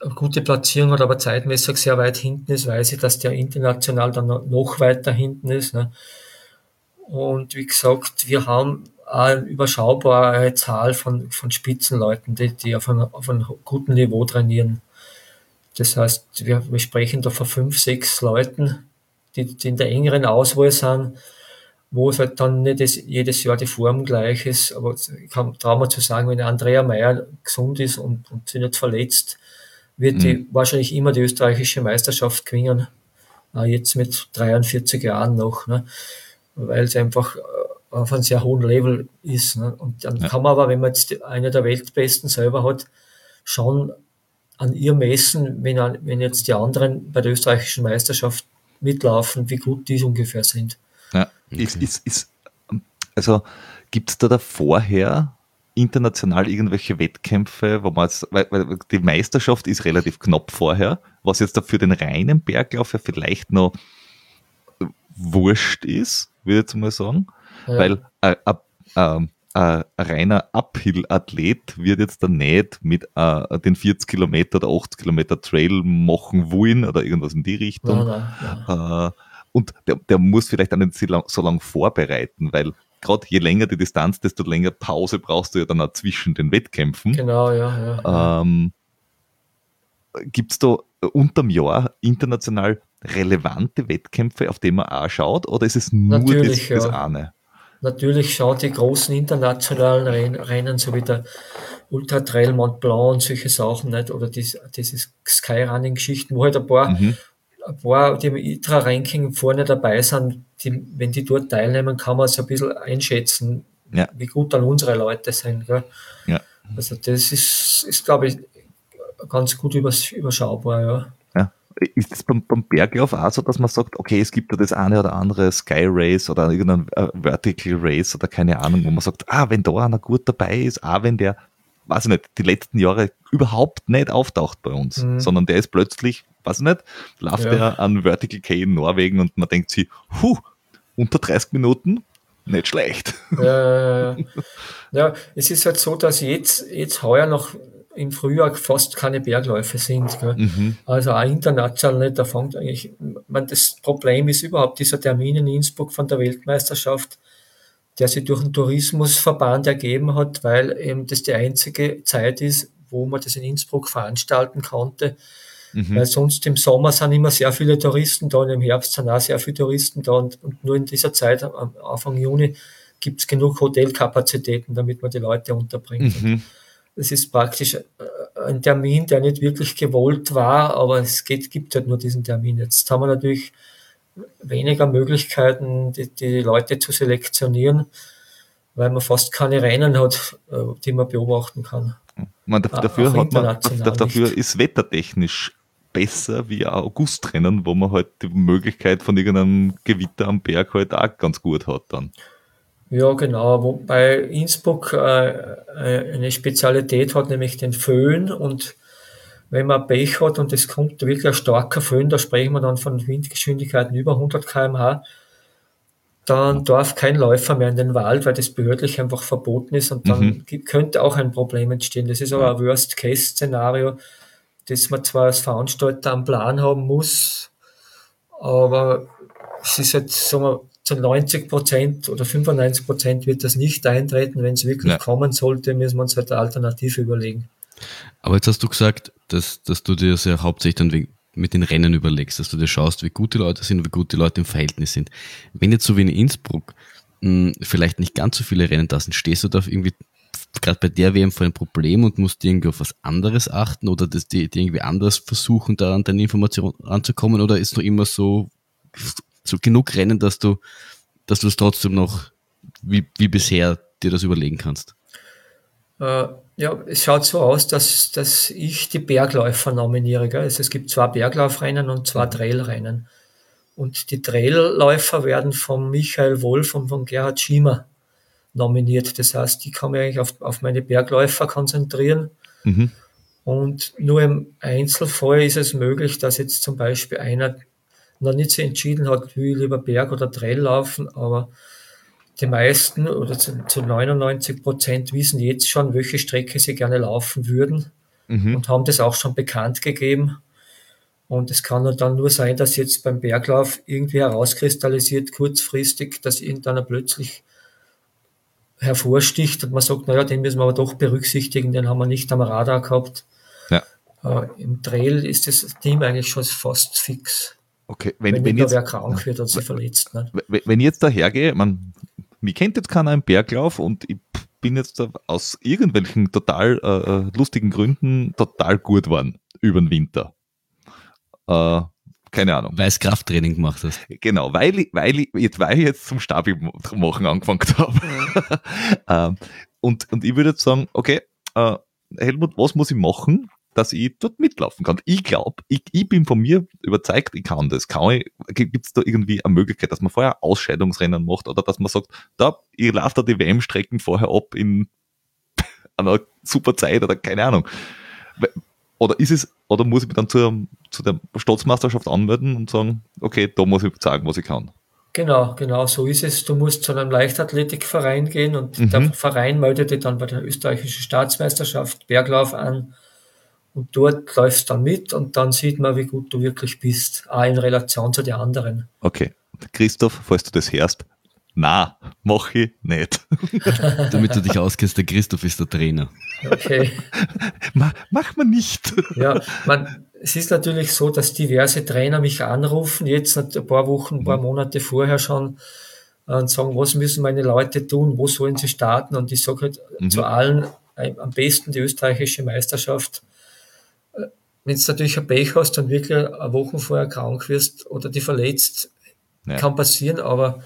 eine gute Platzierung hat, aber zeitmäßig sehr weit hinten ist, weiß ich, dass der international dann noch weiter hinten ist. Ne? Und wie gesagt, wir haben eine überschaubare Zahl von, von Spitzenleuten, die, die auf, einem, auf einem guten Niveau trainieren. Das heißt, wir, wir sprechen da von fünf, sechs Leuten, die, die in der engeren Auswahl sind, wo es halt dann nicht das, jedes Jahr die Form gleich ist. Aber ich kann traue mir zu sagen, wenn Andrea Meyer gesund ist und, und sich nicht verletzt, wird mhm. die wahrscheinlich immer die österreichische Meisterschaft gewinnen. Jetzt mit 43 Jahren noch. Ne? Weil es einfach äh, auf einem sehr hohen Level ist. Ne? Und dann ja. kann man aber, wenn man jetzt eine der Weltbesten selber hat, schon an ihr messen, wenn, wenn jetzt die anderen bei der österreichischen Meisterschaft mitlaufen, wie gut die ungefähr sind. Ja, okay. ist, ist, ist, also gibt es da, da vorher international irgendwelche Wettkämpfe, wo man jetzt, weil, weil, die Meisterschaft ist relativ knapp vorher, was jetzt da für den reinen Berglauf ja vielleicht noch wurscht ist, würde ich jetzt mal sagen, ja. weil äh, äh, ein reiner Uphill-Athlet wird jetzt dann nicht mit äh, den 40 Kilometer oder 80 Kilometer Trail machen wollen oder irgendwas in die Richtung. Nein, äh, und der, der muss vielleicht auch nicht so lange lang vorbereiten, weil gerade je länger die Distanz, desto länger Pause brauchst du ja dann auch zwischen den Wettkämpfen. Genau, ja. ja, Ähm, Gibt es da unterm Jahr international relevante Wettkämpfe, auf die man auch schaut, oder ist es nur Natürlich, das, das eine? Natürlich schaut die großen internationalen Rennen, so wie der Ultra Trail Mont Blanc und solche Sachen, nicht? oder dies, diese Skyrunning-Geschichten, wo halt ein paar, mhm. ein paar, die im ITRA-Ranking vorne dabei sind, die, wenn die dort teilnehmen, kann man so ein bisschen einschätzen, ja. wie gut dann unsere Leute sind. Gell? Ja. Also das ist, ist glaube ich, ganz gut übers, überschaubar, ja. Ist es beim, beim Berglauf auch so, dass man sagt, okay, es gibt ja das eine oder andere Sky Race oder irgendein äh, Vertical Race oder keine Ahnung, wo man sagt, ah, wenn da einer gut dabei ist, auch wenn der, weiß ich nicht, die letzten Jahre überhaupt nicht auftaucht bei uns, mhm. sondern der ist plötzlich, weiß ich nicht, läuft ja. er an Vertical K in Norwegen und man denkt sich, huh, unter 30 Minuten, nicht schlecht. Ja, ja, es ist halt so, dass jetzt, jetzt heuer noch im Frühjahr fast keine Bergläufe sind. Mhm. Also auch international nicht. Da fängt eigentlich, man, das Problem ist überhaupt dieser Termin in Innsbruck von der Weltmeisterschaft, der sich durch den Tourismusverband ergeben hat, weil eben das die einzige Zeit ist, wo man das in Innsbruck veranstalten konnte. Mhm. Weil sonst im Sommer sind immer sehr viele Touristen da und im Herbst sind auch sehr viele Touristen da und, und nur in dieser Zeit, am Anfang Juni, gibt es genug Hotelkapazitäten, damit man die Leute unterbringt. Mhm. Das ist praktisch äh, ein Termin, der nicht wirklich gewollt war, aber es geht, gibt halt nur diesen Termin. Jetzt haben wir natürlich weniger Möglichkeiten, die, die Leute zu selektionieren, weil man fast keine Rennen hat, äh, die man beobachten kann. Man, dafür, hat man, dafür ist wettertechnisch besser wie ein Augustrennen, wo man halt die Möglichkeit von irgendeinem Gewitter am Berg halt auch ganz gut hat dann. Ja, genau. Wobei Innsbruck äh, äh, eine Spezialität hat, nämlich den Föhn. Und wenn man Pech hat und es kommt wirklich ein starker Föhn, da sprechen wir dann von Windgeschwindigkeiten über 100 kmh, dann darf kein Läufer mehr in den Wald, weil das behördlich einfach verboten ist und dann mhm. könnte auch ein Problem entstehen. Das ist aber ein Worst-Case-Szenario, das man zwar als Veranstalter am Plan haben muss, aber es ist jetzt, sagen wir, zu 90 Prozent oder 95 Prozent wird das nicht eintreten. Wenn es wirklich ja. kommen sollte, müssen wir uns halt eine Alternative überlegen. Aber jetzt hast du gesagt, dass, dass du dir das ja hauptsächlich dann mit den Rennen überlegst, dass du dir schaust, wie gut die Leute sind, wie gut die Leute im Verhältnis sind. Wenn jetzt so wie in Innsbruck mh, hm, vielleicht nicht ganz so viele Rennen da sind, stehst du da irgendwie gerade bei der WM vor ein Problem und musst irgendwie auf was anderes achten oder dass die, die irgendwie anders versuchen, da an deine Informationen ranzukommen oder ist noch immer so so genug Rennen, dass du, dass du es trotzdem noch wie, wie bisher dir das überlegen kannst? Äh, ja, es schaut so aus, dass, dass ich die Bergläufer nominiere. Gell? Also es gibt zwei Berglaufrennen und zwei mhm. Trailrennen. Und die Trailläufer werden von Michael Wolf und von Gerhard Schiemer nominiert. Das heißt, ich kann mich eigentlich auf, auf meine Bergläufer konzentrieren. Mhm. Und nur im Einzelfall ist es möglich, dass jetzt zum Beispiel einer noch nicht so entschieden hat, will ich lieber Berg oder Trail laufen, aber die meisten oder zu, zu 99 Prozent wissen jetzt schon, welche Strecke sie gerne laufen würden mhm. und haben das auch schon bekannt gegeben. Und es kann dann nur sein, dass jetzt beim Berglauf irgendwie herauskristallisiert, kurzfristig, dass irgendeiner plötzlich hervorsticht und man sagt, naja, den müssen wir aber doch berücksichtigen, den haben wir nicht am Radar gehabt. Ja. Äh, Im Trail ist das Team eigentlich schon fast fix. Okay, wenn, wenn, wenn jetzt, wer krank wird und sich verletzt. Ne? Wenn ich jetzt dahergehe, man, mich kennt jetzt keiner im Berglauf und ich bin jetzt aus irgendwelchen total äh, äh, lustigen Gründen total gut geworden über den Winter. Äh, keine Ahnung. Weil es Krafttraining gemacht hast. Genau, weil ich, weil ich, jetzt, weil ich jetzt zum Stabi machen angefangen habe. ähm, und, und ich würde jetzt sagen, okay, äh, Helmut, was muss ich machen, dass ich dort mitlaufen kann. Ich glaube, ich, ich bin von mir überzeugt, ich kann das. Gibt es da irgendwie eine Möglichkeit, dass man vorher Ausscheidungsrennen macht oder dass man sagt, da, ich laufe da die WM-Strecken vorher ab in einer super Zeit oder keine Ahnung. Oder ist es, oder muss ich mich dann zur, zu der Staatsmeisterschaft anmelden und sagen, okay, da muss ich zeigen, was ich kann? Genau, genau, so ist es. Du musst zu einem Leichtathletikverein gehen und mhm. der Verein meldet dich dann bei der österreichischen Staatsmeisterschaft Berglauf an und dort läufst du dann mit und dann sieht man, wie gut du wirklich bist, auch in Relation zu den anderen. Okay. Christoph, falls du das hörst, na, mach ich nicht. Damit du dich auskennst, der Christoph ist der Trainer. Okay. Ma, mach man nicht. Ja, man, es ist natürlich so, dass diverse Trainer mich anrufen, jetzt ein paar Wochen, ein paar mhm. Monate vorher schon, und sagen, was müssen meine Leute tun, wo sollen sie starten? Und ich sage halt mhm. zu allen, am besten die österreichische Meisterschaft. Wenn du natürlich ein Pech hast und wirklich eine Woche vorher krank wirst oder die verletzt, ja. kann passieren, aber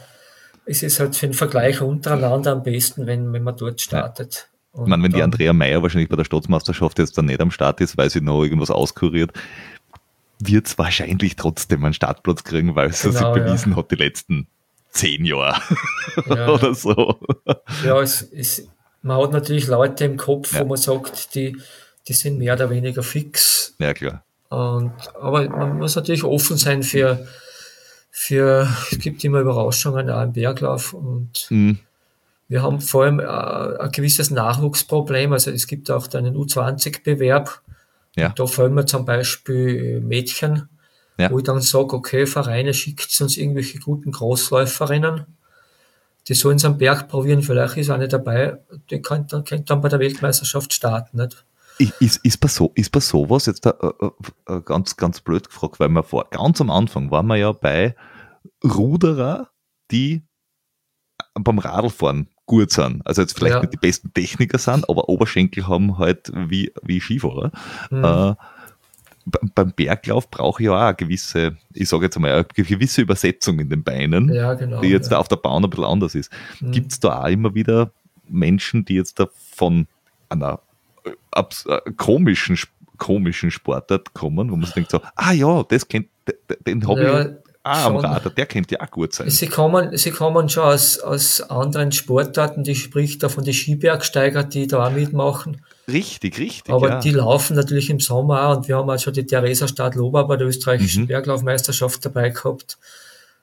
es ist halt für den Vergleich untereinander am besten, wenn, wenn man dort startet. Ja. Ich meine, wenn die Andrea Meyer wahrscheinlich bei der Staatsmeisterschaft jetzt dann nicht am Start ist, weil sie noch irgendwas auskuriert, wird es wahrscheinlich trotzdem einen Startplatz kriegen, weil sie genau, sich bewiesen ja. hat die letzten zehn Jahre ja. oder so. Ja, es, es, man hat natürlich Leute im Kopf, wo man sagt, die, die sind mehr oder weniger fix. Ja, klar. Und, aber man muss natürlich offen sein für, für, es gibt immer Überraschungen auch im Berglauf und mhm. wir haben vor allem äh, ein gewisses Nachwuchsproblem. Also es gibt auch einen U20-Bewerb. Ja. Da fallen mir zum Beispiel Mädchen, ja. wo ich dann sage, okay, Vereine schickt uns irgendwelche guten Großläuferinnen. Die sollen es am Berg probieren, vielleicht ist eine dabei, die könnte, könnte dann bei der Weltmeisterschaft starten. Nicht? Ist, ist, bei so, ist bei sowas jetzt da, äh, äh, ganz, ganz blöd gefragt, weil wir vor, ganz am Anfang waren wir ja bei Ruderer, die beim Radlfahren gut sind. Also jetzt vielleicht ja. nicht die besten Techniker sind, aber Oberschenkel haben halt wie, wie Skifahrer. Mhm. Äh, beim Berglauf brauche ich ja auch eine gewisse, ich sage jetzt mal, eine gewisse Übersetzung in den Beinen, ja, genau, die jetzt ja. auf der Bahn ein bisschen anders ist. Mhm. Gibt es da auch immer wieder Menschen, die jetzt da von einer äh, komischen, komischen Sportart kommen, wo man sich denkt so, ah ja, das kennt, den habe ja, ich ah, am Radar, der könnte ja auch gut sein. Sie kommen, sie kommen schon aus, aus anderen Sportarten, die spricht da von den Skibergsteiger, die da auch mitmachen. Richtig, richtig. Aber ja. die laufen natürlich im Sommer auch und wir haben auch schon die Theresa Stadlober bei der österreichischen mhm. Berglaufmeisterschaft dabei gehabt.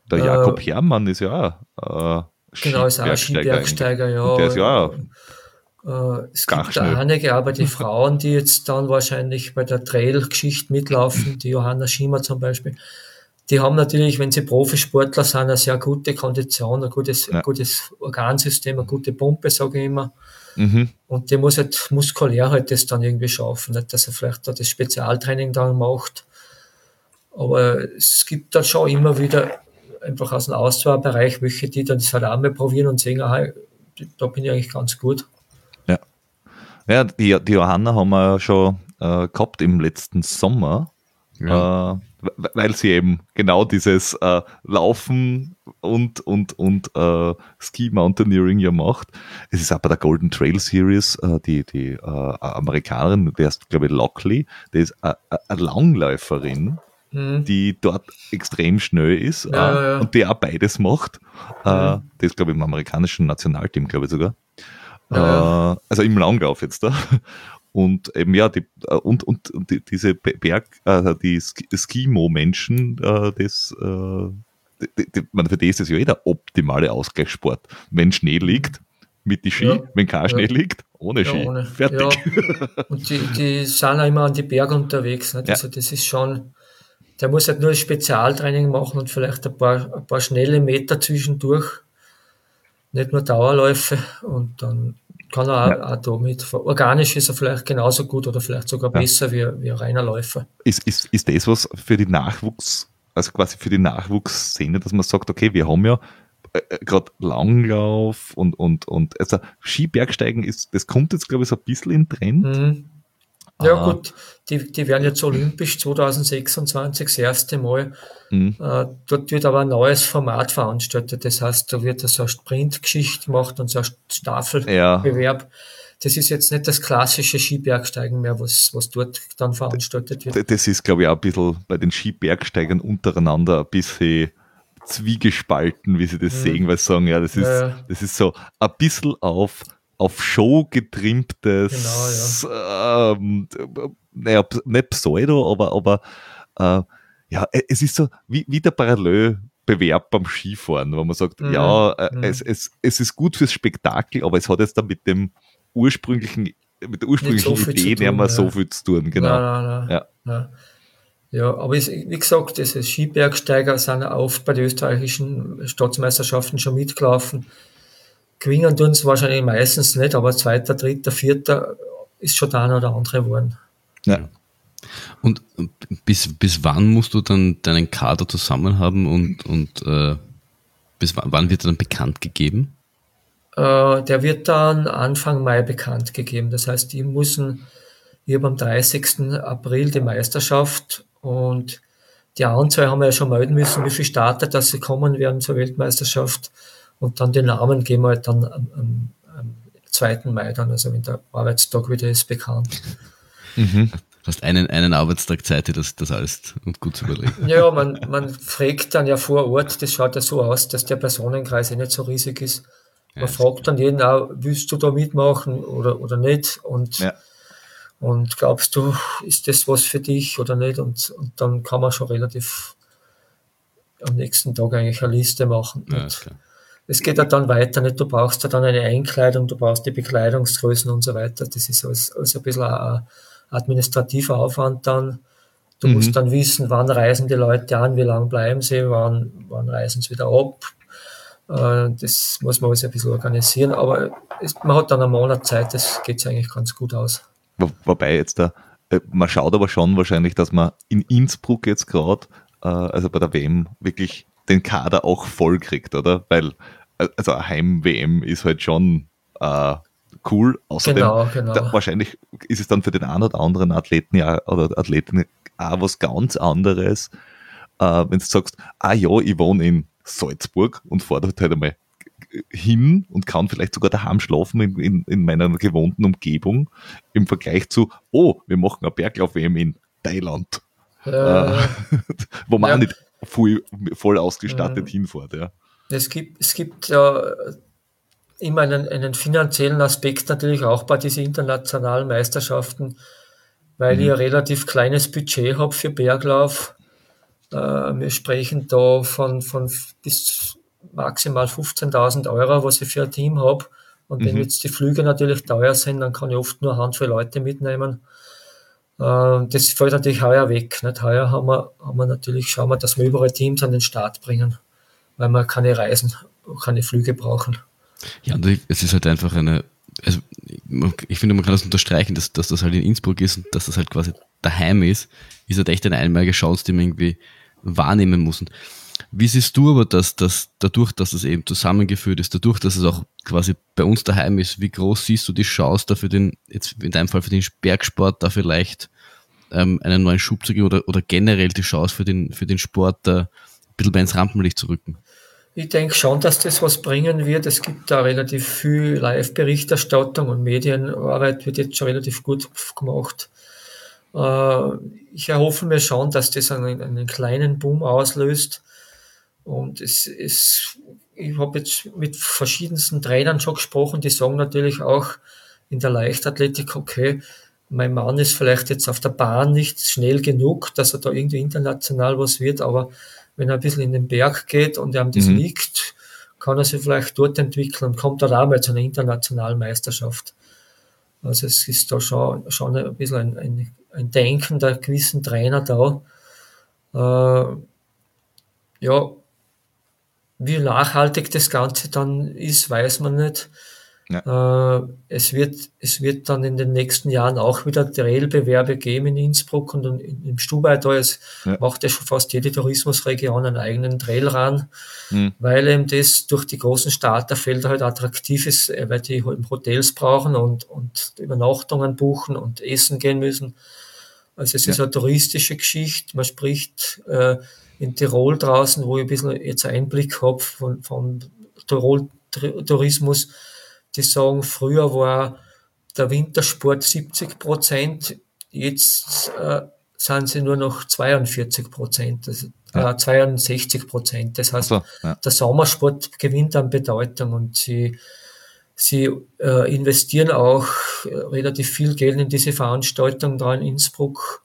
Der Jakob äh, Herrmann ist ja auch, äh, Genau, ist auch ein Skibergsteiger, ja. Und der ist ja auch äh, es gibt da einige, aber die Frauen, die jetzt dann wahrscheinlich bei der Trail-Geschichte mitlaufen, die Johanna Schiemer zum Beispiel, die haben natürlich, wenn sie Profisportler sind, eine sehr gute Kondition, ein gutes, ja. gutes Organsystem, eine gute Pumpe, sage ich immer. Mhm. Und die muss halt muskulär halt das dann irgendwie schaffen, nicht, dass er vielleicht da das Spezialtraining dann macht. Aber es gibt dann schon immer wieder einfach aus dem Auswahlbereich welche, die dann das halt auch mal probieren und sehen, aha, da bin ich eigentlich ganz gut. Ja, die, die Johanna haben wir schon äh, gehabt im letzten Sommer, ja. äh, weil sie eben genau dieses äh, Laufen und, und, und äh, Ski Mountaineering ja macht. Es ist bei der Golden Trail Series, äh, die, die äh, Amerikanerin, der ist, glaube ich, Lockley, die ist eine Langläuferin, mhm. die dort extrem schnell ist ja, äh, ja. und die auch beides macht. Äh, mhm. die ist, glaube ich, im amerikanischen Nationalteam, glaube ich sogar. Ja. Äh, also im Langlauf jetzt da. Und eben ja, die, äh, und, und, und die, diese Berg, äh, die Skimo-Menschen, äh, das, äh, die, die, man, für die ist das ja eh der optimale Ausgleichssport. Wenn Schnee liegt, mit die Ski, ja, wenn kein Schnee liegt, ohne Ski. Ohne. Fertig. Und die, die sind auch immer an die Berge unterwegs. Ne? Also das ist schon, der muss halt nur Spezialtraining machen und vielleicht ein paar, ein paar schnelle Meter zwischendurch nicht nur Dauerläufe und dann kann er auch, ja. auch damit, organisch ist er vielleicht genauso gut oder vielleicht sogar ja. besser wie, wie ein reiner Läufer. Ist, ist, ist das was für die Nachwuchs, also quasi für die Nachwuchsszene, dass man sagt, okay, wir haben ja äh, äh gerade Langlauf und, und, und also Skibergsteigen ist, das kommt jetzt, glaube ich, so ein bisschen in Trend. Mhm. Ja, ah. gut, die, die werden jetzt olympisch 2026 das erste Mal. Mhm. Äh, dort wird aber ein neues Format veranstaltet. Das heißt, da wird so eine Sprintgeschichte gemacht und so ein Staffelbewerb. Ja. das ist jetzt nicht das klassische Skibergsteigen mehr, was, was dort dann veranstaltet wird. Das ist, glaube ich, auch ein bisschen bei den Skibergsteigern untereinander ein bisschen zwiegespalten, wie sie das mhm. sehen, weil sie sagen, ja, das ist, ja. das ist so ein bisschen auf, auf Show getrimmtes, genau, ja. ähm, naja, nicht Pseudo, aber, aber äh, ja, es ist so wie, wie der Parallelbewerb beim Skifahren, wo man sagt, mhm. ja, äh, mhm. es, es, es ist gut fürs Spektakel, aber es hat jetzt dann mit dem ursprünglichen, mit der ursprünglichen so Idee nicht mehr ja. so viel zu tun, genau. Nein, nein, nein, ja. ja. aber es, wie gesagt, diese Skibergsteiger sind oft bei den österreichischen Staatsmeisterschaften schon mitgelaufen. Gewinnen tun sie wahrscheinlich meistens nicht, aber zweiter, dritter, vierter ist schon der eine oder andere geworden. Ja. Und bis, bis wann musst du dann deinen Kader zusammen haben und, und äh, bis wann, wird er dann bekannt gegeben? Äh, der wird dann Anfang Mai bekannt gegeben. Das heißt, die müssen, habe am 30. April die Meisterschaft und die Anzahl haben wir ja schon melden müssen, wie viele Starter, dass sie kommen werden zur Weltmeisterschaft. Und dann den Namen geben wir halt dann am, am, am 2. Mai dann, also wenn der Arbeitstag wieder ist, bekannt. Mhm. Du hast einen, einen Arbeitstag Zeit, das, das alles und gut zu überlegen. Ja, man, man fragt dann ja vor Ort, das schaut ja so aus, dass der Personenkreis eh nicht so riesig ist. Man ja, fragt dann jeden auch, willst du da mitmachen oder, oder nicht? Und, ja. und glaubst du, ist das was für dich oder nicht? Und, und dann kann man schon relativ am nächsten Tag eigentlich eine Liste machen. Ja, es geht ja dann weiter, nicht? Du brauchst ja dann eine Einkleidung, du brauchst die Bekleidungsgrößen und so weiter. Das ist alles, alles ein bisschen ein administrativer Aufwand dann. Du mhm. musst dann wissen, wann reisen die Leute an, wie lange bleiben sie, wann, wann reisen sie wieder ab, äh, das muss man alles ein bisschen organisieren, aber man hat dann einen Monat Zeit, das geht eigentlich ganz gut aus. wobei jetzt da, äh, man schaut aber schon wahrscheinlich, dass man in Innsbruck jetzt gerade, äh, also bei der WM, wirklich den Kader auch voll kriegt, oder? Weil, also Heim-WM ist halt schon äh, cool. Außerdem, genau, genau. Da, wahrscheinlich ist es dann für den einen oder anderen Athleten ja, oder Athleten auch was ganz anderes, äh, wenn du sagst, ah ja, ich wohne in Salzburg und fahre dort halt einmal hin und kann vielleicht sogar daheim schlafen in, in, in meiner gewohnten Umgebung im Vergleich zu, oh, wir machen eine Berglauf-WM in Thailand. Äh, wo man ja. auch nicht voll, voll ausgestattet mhm. hinfährt. Ja. Es gibt, es gibt ja immer einen, einen finanziellen Aspekt natürlich auch bei diesen internationalen Meisterschaften, weil mhm. ich ein relativ kleines Budget habe für Berglauf äh, wir sprechen da von, von bis maximal 15.000 Euro, was ich für ein Team habe. Und wenn mhm. jetzt die Flüge natürlich teuer sind, dann kann ich oft nur eine Handvoll Leute mitnehmen. Äh, das fällt natürlich heuer weg. Nicht? Heuer haben wir, haben wir natürlich, schauen wir, dass wir überall Teams an den Start bringen, weil wir keine Reisen, keine Flüge brauchen. Ja, und es ist halt einfach eine, also ich finde, man kann das unterstreichen, dass, dass das halt in Innsbruck ist und dass das halt quasi daheim ist, ist halt echt eine einmalige Chance, die man irgendwie wahrnehmen müssen. Wie siehst du aber das, dass dadurch, dass es eben zusammengeführt ist, dadurch, dass es auch quasi bei uns daheim ist, wie groß siehst du die Chance da für den, jetzt in deinem Fall für den Bergsport, da vielleicht ähm, einen neuen Schub zu geben oder, oder generell die Chance für den, für den Sport da ein bisschen mehr ins Rampenlicht zu rücken? Ich denke schon, dass das was bringen wird. Es gibt da relativ viel Live-Berichterstattung und Medienarbeit wird jetzt schon relativ gut gemacht. Äh, ich erhoffe mir schon, dass das einen, einen kleinen Boom auslöst. Und es ist, ich habe jetzt mit verschiedensten Trainern schon gesprochen, die sagen natürlich auch in der Leichtathletik, okay, mein Mann ist vielleicht jetzt auf der Bahn nicht schnell genug, dass er da irgendwie international was wird, aber wenn er ein bisschen in den Berg geht und ihm das mhm. liegt, kann er sich vielleicht dort entwickeln und kommt dann auch mal zu einer internationalen Meisterschaft. Also es ist da schon, schon ein bisschen ein, ein ein Denken der gewissen Trainer da. Äh, ja, wie nachhaltig das Ganze dann ist, weiß man nicht. Ja. Äh, es, wird, es wird dann in den nächsten Jahren auch wieder Trailbewerbe geben in Innsbruck und im Stubai da. Es ja. macht ja schon fast jede Tourismusregion einen eigenen Trail ran, mhm. weil eben das durch die großen Starterfelder halt attraktiv ist, äh, weil die halt Hotels brauchen und, und Übernachtungen buchen und essen gehen müssen. Also es ja. ist eine touristische Geschichte. Man spricht äh, in Tirol draußen, wo ich ein bisschen jetzt Einblick habe von, von Tirol-Tourismus, die sagen, früher war der Wintersport 70 Prozent, jetzt äh, sind sie nur noch 42 Prozent, also, ja. äh, 62 Prozent. Das heißt, so, ja. der Sommersport gewinnt an Bedeutung und sie, sie äh, investieren auch äh, relativ viel Geld in diese Veranstaltung da in Innsbruck,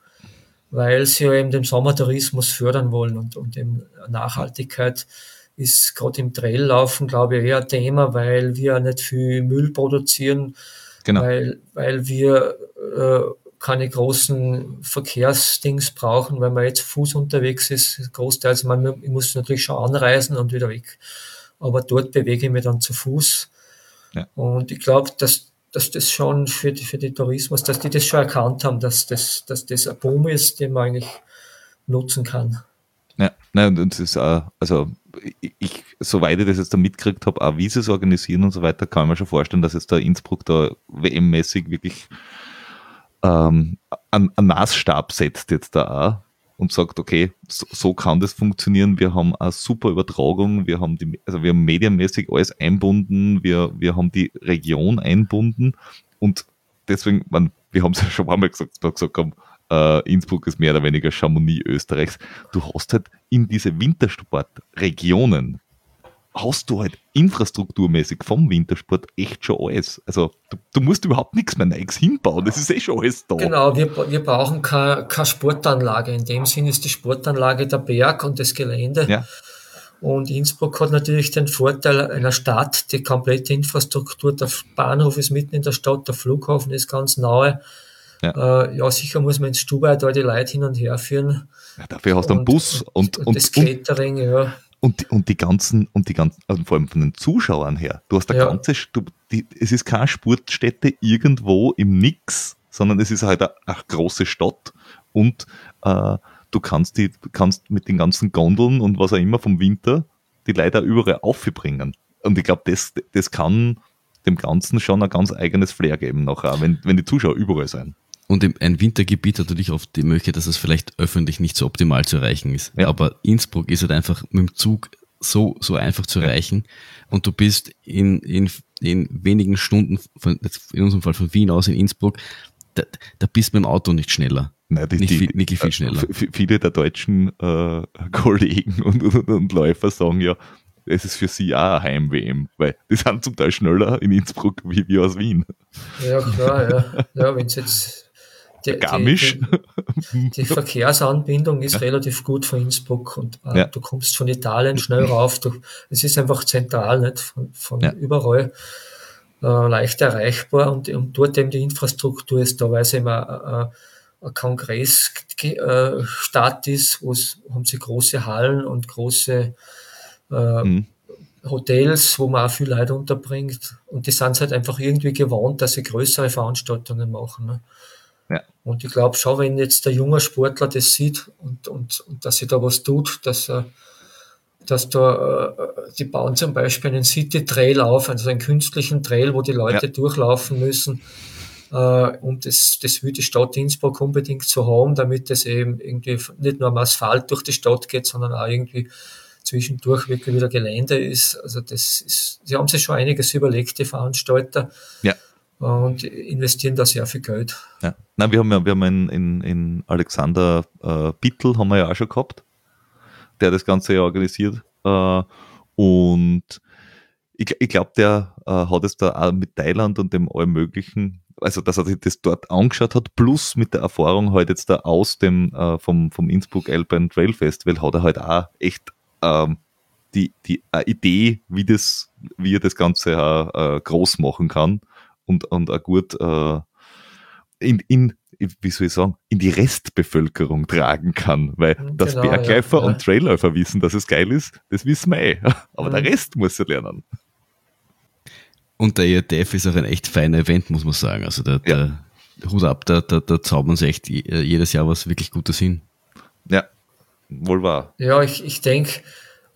weil sie eben den Sommertourismus fördern wollen und, und eben Nachhaltigkeit ist gerade im Traillaufen, glaube ich, eher ein Thema, weil wir nicht viel Müll produzieren, genau. weil, weil wir äh, keine großen Verkehrsdings brauchen, weil man jetzt Fuß unterwegs ist. Großteils, man, ich muss natürlich schon anreisen und wieder weg. Aber dort bewege ich mich dann zu Fuß. Ja. Und ich glaube, dass, dass das schon für die, für die Tourismus, dass die das schon erkannt haben, dass das, dass das ein Boom ist, den man eigentlich nutzen kann. Ja, nein, das ist auch, also ich, soweit ich das jetzt da mitgekriegt habe, auch wie sie es organisieren und so weiter, kann ich mir schon vorstellen, dass jetzt da Innsbruck da WM-mäßig wirklich ähm, einen, einen Maßstab setzt jetzt da auch und sagt, okay, so, so, kann das funktionieren. Wir haben eine super Übertragung, wir haben die, also wir haben medienmäßig alles einbunden, wir, wir haben die Region einbunden. Und deswegen, man, wir haben es ja schon einmal gesagt, gesagt haben, äh, Innsbruck ist mehr oder weniger Chamonix Österreichs. Du hast halt in diese Wintersportregionen hast du halt infrastrukturmäßig vom Wintersport echt schon alles. Also du, du musst überhaupt nichts mehr Neues hinbauen, das ist eh schon alles da. Genau, wir, wir brauchen keine, keine Sportanlage. In dem Sinn ist die Sportanlage der Berg und das Gelände. Ja. Und Innsbruck hat natürlich den Vorteil einer Stadt, die komplette Infrastruktur, der Bahnhof ist mitten in der Stadt, der Flughafen ist ganz nahe. Ja, äh, ja sicher muss man ins Stubai da die Leute hin und her führen. Ja, dafür hast du einen Bus und, und, und das Catering, ja. Und, und die ganzen, und die ganzen, also vor allem von den Zuschauern her, du hast eine ja. ganze, du, die, es ist keine Sportstätte irgendwo im Nix, sondern es ist halt eine, eine große Stadt und äh, du kannst die, kannst mit den ganzen Gondeln und was auch immer vom Winter die Leute überall aufbringen. Und ich glaube, das, das kann dem Ganzen schon ein ganz eigenes Flair geben, nachher, wenn, wenn die Zuschauer überall sind. Und ein Wintergebiet hat natürlich oft die Möglichkeit, dass es vielleicht öffentlich nicht so optimal zu erreichen ist. Ja. Aber Innsbruck ist halt einfach mit dem Zug so, so einfach zu erreichen. Und du bist in, in, in wenigen Stunden, von, in unserem Fall von Wien aus in Innsbruck, da, da bist du mit dem Auto nicht schneller. Nein, die, nicht, viel, nicht viel schneller. Viele der deutschen äh, Kollegen und, und, und Läufer sagen ja, es ist für sie auch ein Heim-WM, weil die sind zum Teil schneller in Innsbruck wie wir aus Wien. Ja, klar, ja. Ja, wenn es jetzt die, Garmisch. Die, die, Verkehrsanbindung ist relativ gut von Innsbruck und äh, ja. du kommst von Italien schnell rauf. Du, es ist einfach zentral, nicht von, von ja. überall äh, leicht erreichbar und, und dort eben die Infrastruktur ist da, weil es immer äh, ein Kongressstadt ist, wo haben sie große Hallen und große äh, mhm. Hotels, wo man auch viel Leute unterbringt. Und die sind halt einfach irgendwie gewohnt, dass sie größere Veranstaltungen machen. Ne? Und ich glaube schon, wenn jetzt der junge Sportler das sieht und, und, und dass sich da was tut, dass er dass da, äh, die bauen zum Beispiel einen City Trail auf, also einen künstlichen Trail, wo die Leute ja. durchlaufen müssen. Äh, und das, das will die Stadt Innsbruck unbedingt so haben, damit es eben irgendwie nicht nur am Asphalt durch die Stadt geht, sondern auch irgendwie zwischendurch wirklich wieder Gelände ist. Also das ist, sie haben sich schon einiges überlegt, die Veranstalter. Ja und investieren da sehr viel Geld. Ja. Nein, wir haben ja, wir haben in, in, in Alexander äh, Bittel haben wir ja auch schon gehabt, der das Ganze ja organisiert. Äh, und ich, ich glaube, der äh, hat es da auch mit Thailand und dem allem möglichen, also dass er sich das dort angeschaut hat, plus mit der Erfahrung halt jetzt da aus dem äh, vom, vom Innsbruck Alpine Trail Festival hat er halt auch echt ähm, die, die äh, Idee, wie das, wie er das Ganze äh, groß machen kann und, und auch gut äh, in, in, wie soll ich sagen, in die Restbevölkerung tragen kann. Weil genau, dass Bergläufer ja, und Trailläufer wissen, dass es geil ist, das wissen wir eh. Aber mhm. der Rest muss er lernen. Und der ERTF ist auch ein echt feiner Event, muss man sagen. Also der, ja. der Hut ab, da, da, da zaubern sie echt jedes Jahr was wirklich Gutes hin. Ja, wohl wahr. Ja, ich, ich denke,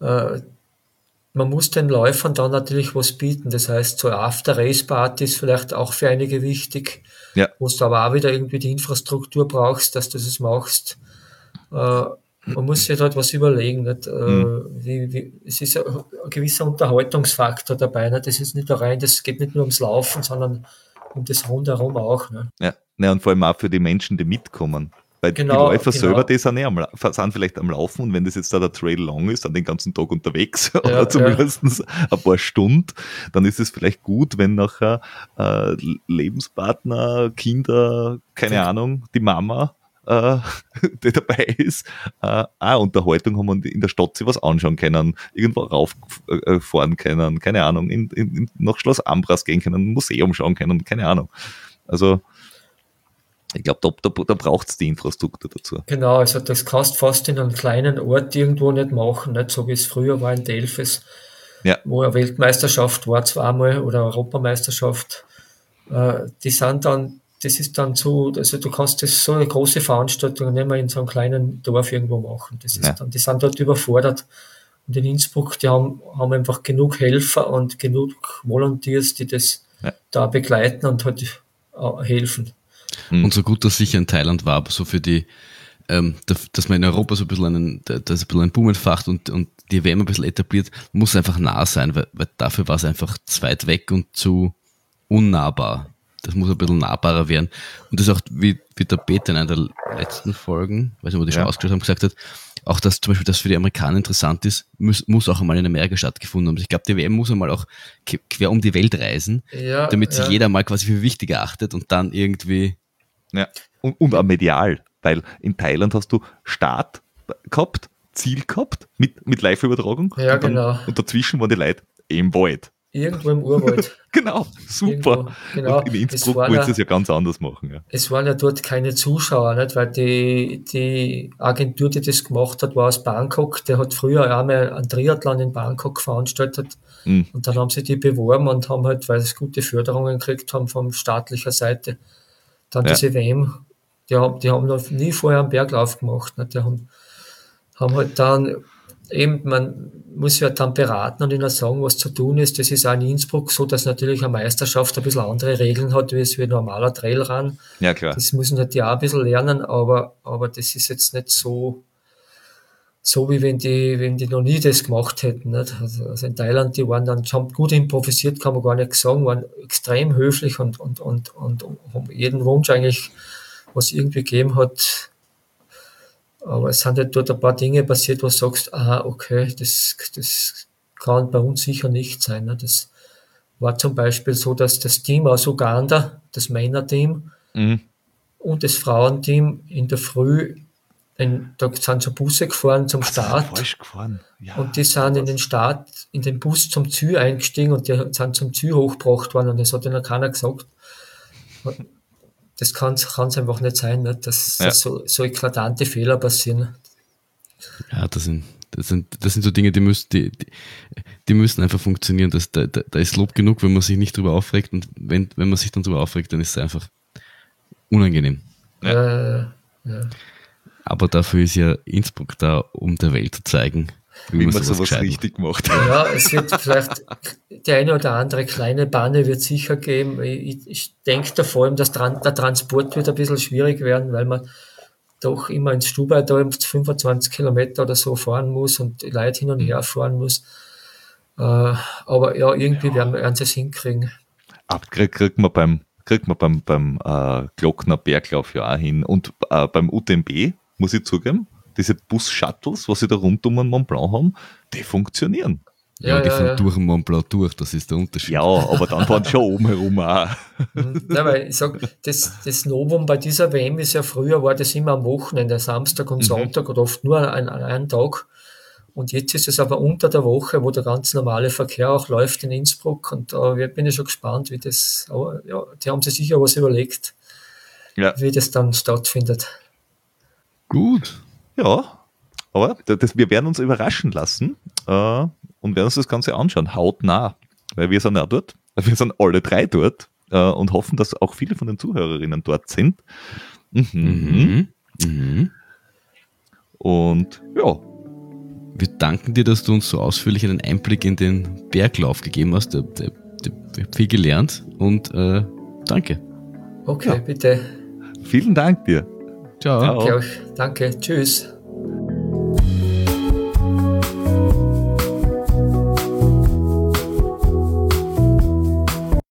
äh, man muss den Läufern dann natürlich was bieten. Das heißt, so After-Race-Party ist vielleicht auch für einige wichtig, ja. wo du aber auch wieder irgendwie die Infrastruktur brauchst, dass du das machst. Äh, man muss sich dort was überlegen. Nicht? Äh, mhm. Wie, wie, es ist ein, ein gewisser Unterhaltungsfaktor dabei. Nicht? Das ist nicht nur rein, das geht nicht nur ums Laufen, sondern und das rundherum auch. Ne? Ja. ja, und vor allem auch für die Menschen, die mitkommen. Weil genau, die Läufer genau. selber, die sind, eh am, sind vielleicht am Laufen und wenn das jetzt da der Trail long ist, dann den ganzen Tag unterwegs ja, oder zumindest ja. ein paar Stunden, dann ist es vielleicht gut, wenn nachher äh, Lebenspartner, Kinder, keine ja. Ahnung, die Mama äh, die dabei ist, äh, auch Unterhaltung haben und in der Stadt sich was anschauen können, irgendwo rauffahren können, keine Ahnung, in, in, nach Schloss Ambras gehen können, ein Museum schauen können, keine Ahnung. Also ich glaube, da, da, da braucht es die Infrastruktur dazu. Genau, also das kannst du fast in einem kleinen Ort irgendwo nicht machen, nicht so wie es früher war in Delfis, ja. wo eine Weltmeisterschaft war zweimal oder Europameisterschaft. Äh, die sind dann das ist dann so, also du kannst das so eine große Veranstaltung nicht mehr in so einem kleinen Dorf irgendwo machen. Das ist ja. dann, die sind dort überfordert. Und in Innsbruck, die haben, haben einfach genug Helfer und genug Volunteers, die das ja. da begleiten und halt äh, helfen. Mhm. Und so gut das sicher in Thailand war, aber so für die, ähm, dass man in Europa so ein bisschen einen, dass ein bisschen ein Boom entfacht und, und die WM ein bisschen etabliert, muss einfach nah sein, weil, weil dafür war es einfach zu weit weg und zu unnahbar das muss ein bisschen nahbarer werden. Und das ist auch, wie, wie der Peter in einer der letzten Folgen, weiß nicht, wo die schon ausgeschaut haben, gesagt hat, auch dass zum Beispiel das für die Amerikaner interessant ist, muss, muss auch einmal in Amerika stattgefunden haben. Ich glaube, die WM muss einmal auch quer um die Welt reisen, ja, damit sich ja. jeder mal quasi für wichtig erachtet und dann irgendwie. Ja, und, und auch medial, weil in Thailand hast du Start gehabt, Ziel gehabt mit, mit Live-Übertragung. Ja, und dann, genau. Und dazwischen waren die Leute im Wald. Irgendwo im Urwald. genau, super. Irgendwo, genau. Und in Innsbruck wollen sie es ja ganz anders machen. Ja. Es waren ja dort keine Zuschauer, nicht? weil die, die Agentur, die das gemacht hat, war aus Bangkok. Der hat früher einmal einen Triathlon in Bangkok veranstaltet. Mhm. Und dann haben sie die beworben und haben halt, weil sie gute Förderungen gekriegt haben von staatlicher Seite, dann ja. diese WM, die haben, die haben noch nie vorher einen Berglauf gemacht. Nicht? Die haben, haben halt dann eben, man muss ja dann beraten und ihnen sagen, was zu tun ist. Das ist auch in Innsbruck so, dass natürlich eine Meisterschaft ein bisschen andere Regeln hat, wie es wie ein normaler Trailrun. Ja, klar. Das müssen halt die auch ein bisschen lernen, aber, aber das ist jetzt nicht so, so wie wenn die, wenn die noch nie das gemacht hätten. Nicht? Also, also in Thailand, die waren dann, haben gut improvisiert, kann man gar nicht sagen, waren extrem höflich und, und, und, und, haben jeden Wunsch eigentlich, was irgendwie gegeben hat, aber es sind halt dort ein paar Dinge passiert, wo du sagst, ah, okay, das, das kann bei uns sicher nicht sein. Ne? Das war zum Beispiel so, dass das Team aus Uganda, das Männerteam mhm. und das Frauenteam in der Früh, in, da sind so Busse gefahren zum Start. Falsch gefahren. Ja, und die sind in den Start, in den Bus zum Zü eingestiegen und die sind zum Zü hochgebracht worden und das hat ihnen keiner gesagt das kann es einfach nicht sein, ne? dass, ja. dass so, so eklatante Fehler passieren. Ja, das sind, das sind, das sind so Dinge, die müssen, die, die, die müssen einfach funktionieren. Das, da, da, ist Lob genug, wenn man sich nicht drüber aufregt und wenn, wenn man sich dann drüber aufregt, dann ist es einfach unangenehm. Ja. ja, ja. Aber dafür ist ja Innsbruck da, um der Welt zu zeigen, wie, wie man sowas, sowas richtig macht. Ja, es wird vielleicht die eine oder andere kleine Banne wird sicher geben. Ich, ich denke da vor allem, dass der Transport wird ein bisschen schwierig werden, weil man doch immer ins Stubai da 25 Kilometer oder so fahren muss und die Leute hin und her fahren muss. Äh, aber ja, irgendwie ja. werden wir es hinkriegen. Ab, kriegt krieg man beim, kriegt man beim, beim äh, Glockner Berglauf ja auch hin. Und äh, beim UTMB, muss ich zugeben, diese Bus-Shuttles, was sie da rund um den Mont Blanc haben, die funktionieren. Ja, ja die ja, fahren ja. durch den Mont Blanc durch, das ist der Unterschied. Ja, aber dann fahren sie schon oben herum auch. Ja, weil ich sag, das, das Novum bei dieser WM ist ja früher, war das immer am Wochenende, Samstag und mhm. Sonntag oder oft nur an, an einem Tag. Und jetzt ist es aber unter der Woche, wo der ganz normale Verkehr auch läuft in Innsbruck. Und da äh, bin ich schon gespannt, wie das, aber ja, die haben sich sicher was überlegt, ja. wie das dann stattfindet. Gut. Ja, aber das, wir werden uns überraschen lassen äh, und werden uns das Ganze anschauen, hautnah, weil wir sind ja dort, wir sind alle drei dort äh, und hoffen, dass auch viele von den Zuhörerinnen dort sind. Mhm. Mhm. Mhm. Und ja. Wir danken dir, dass du uns so ausführlich einen Einblick in den Berglauf gegeben hast. Ich habe viel gelernt und äh, danke. Okay, ja. bitte. Vielen Dank dir. Ciao. Ciao. Danke euch. Danke. Tschüss.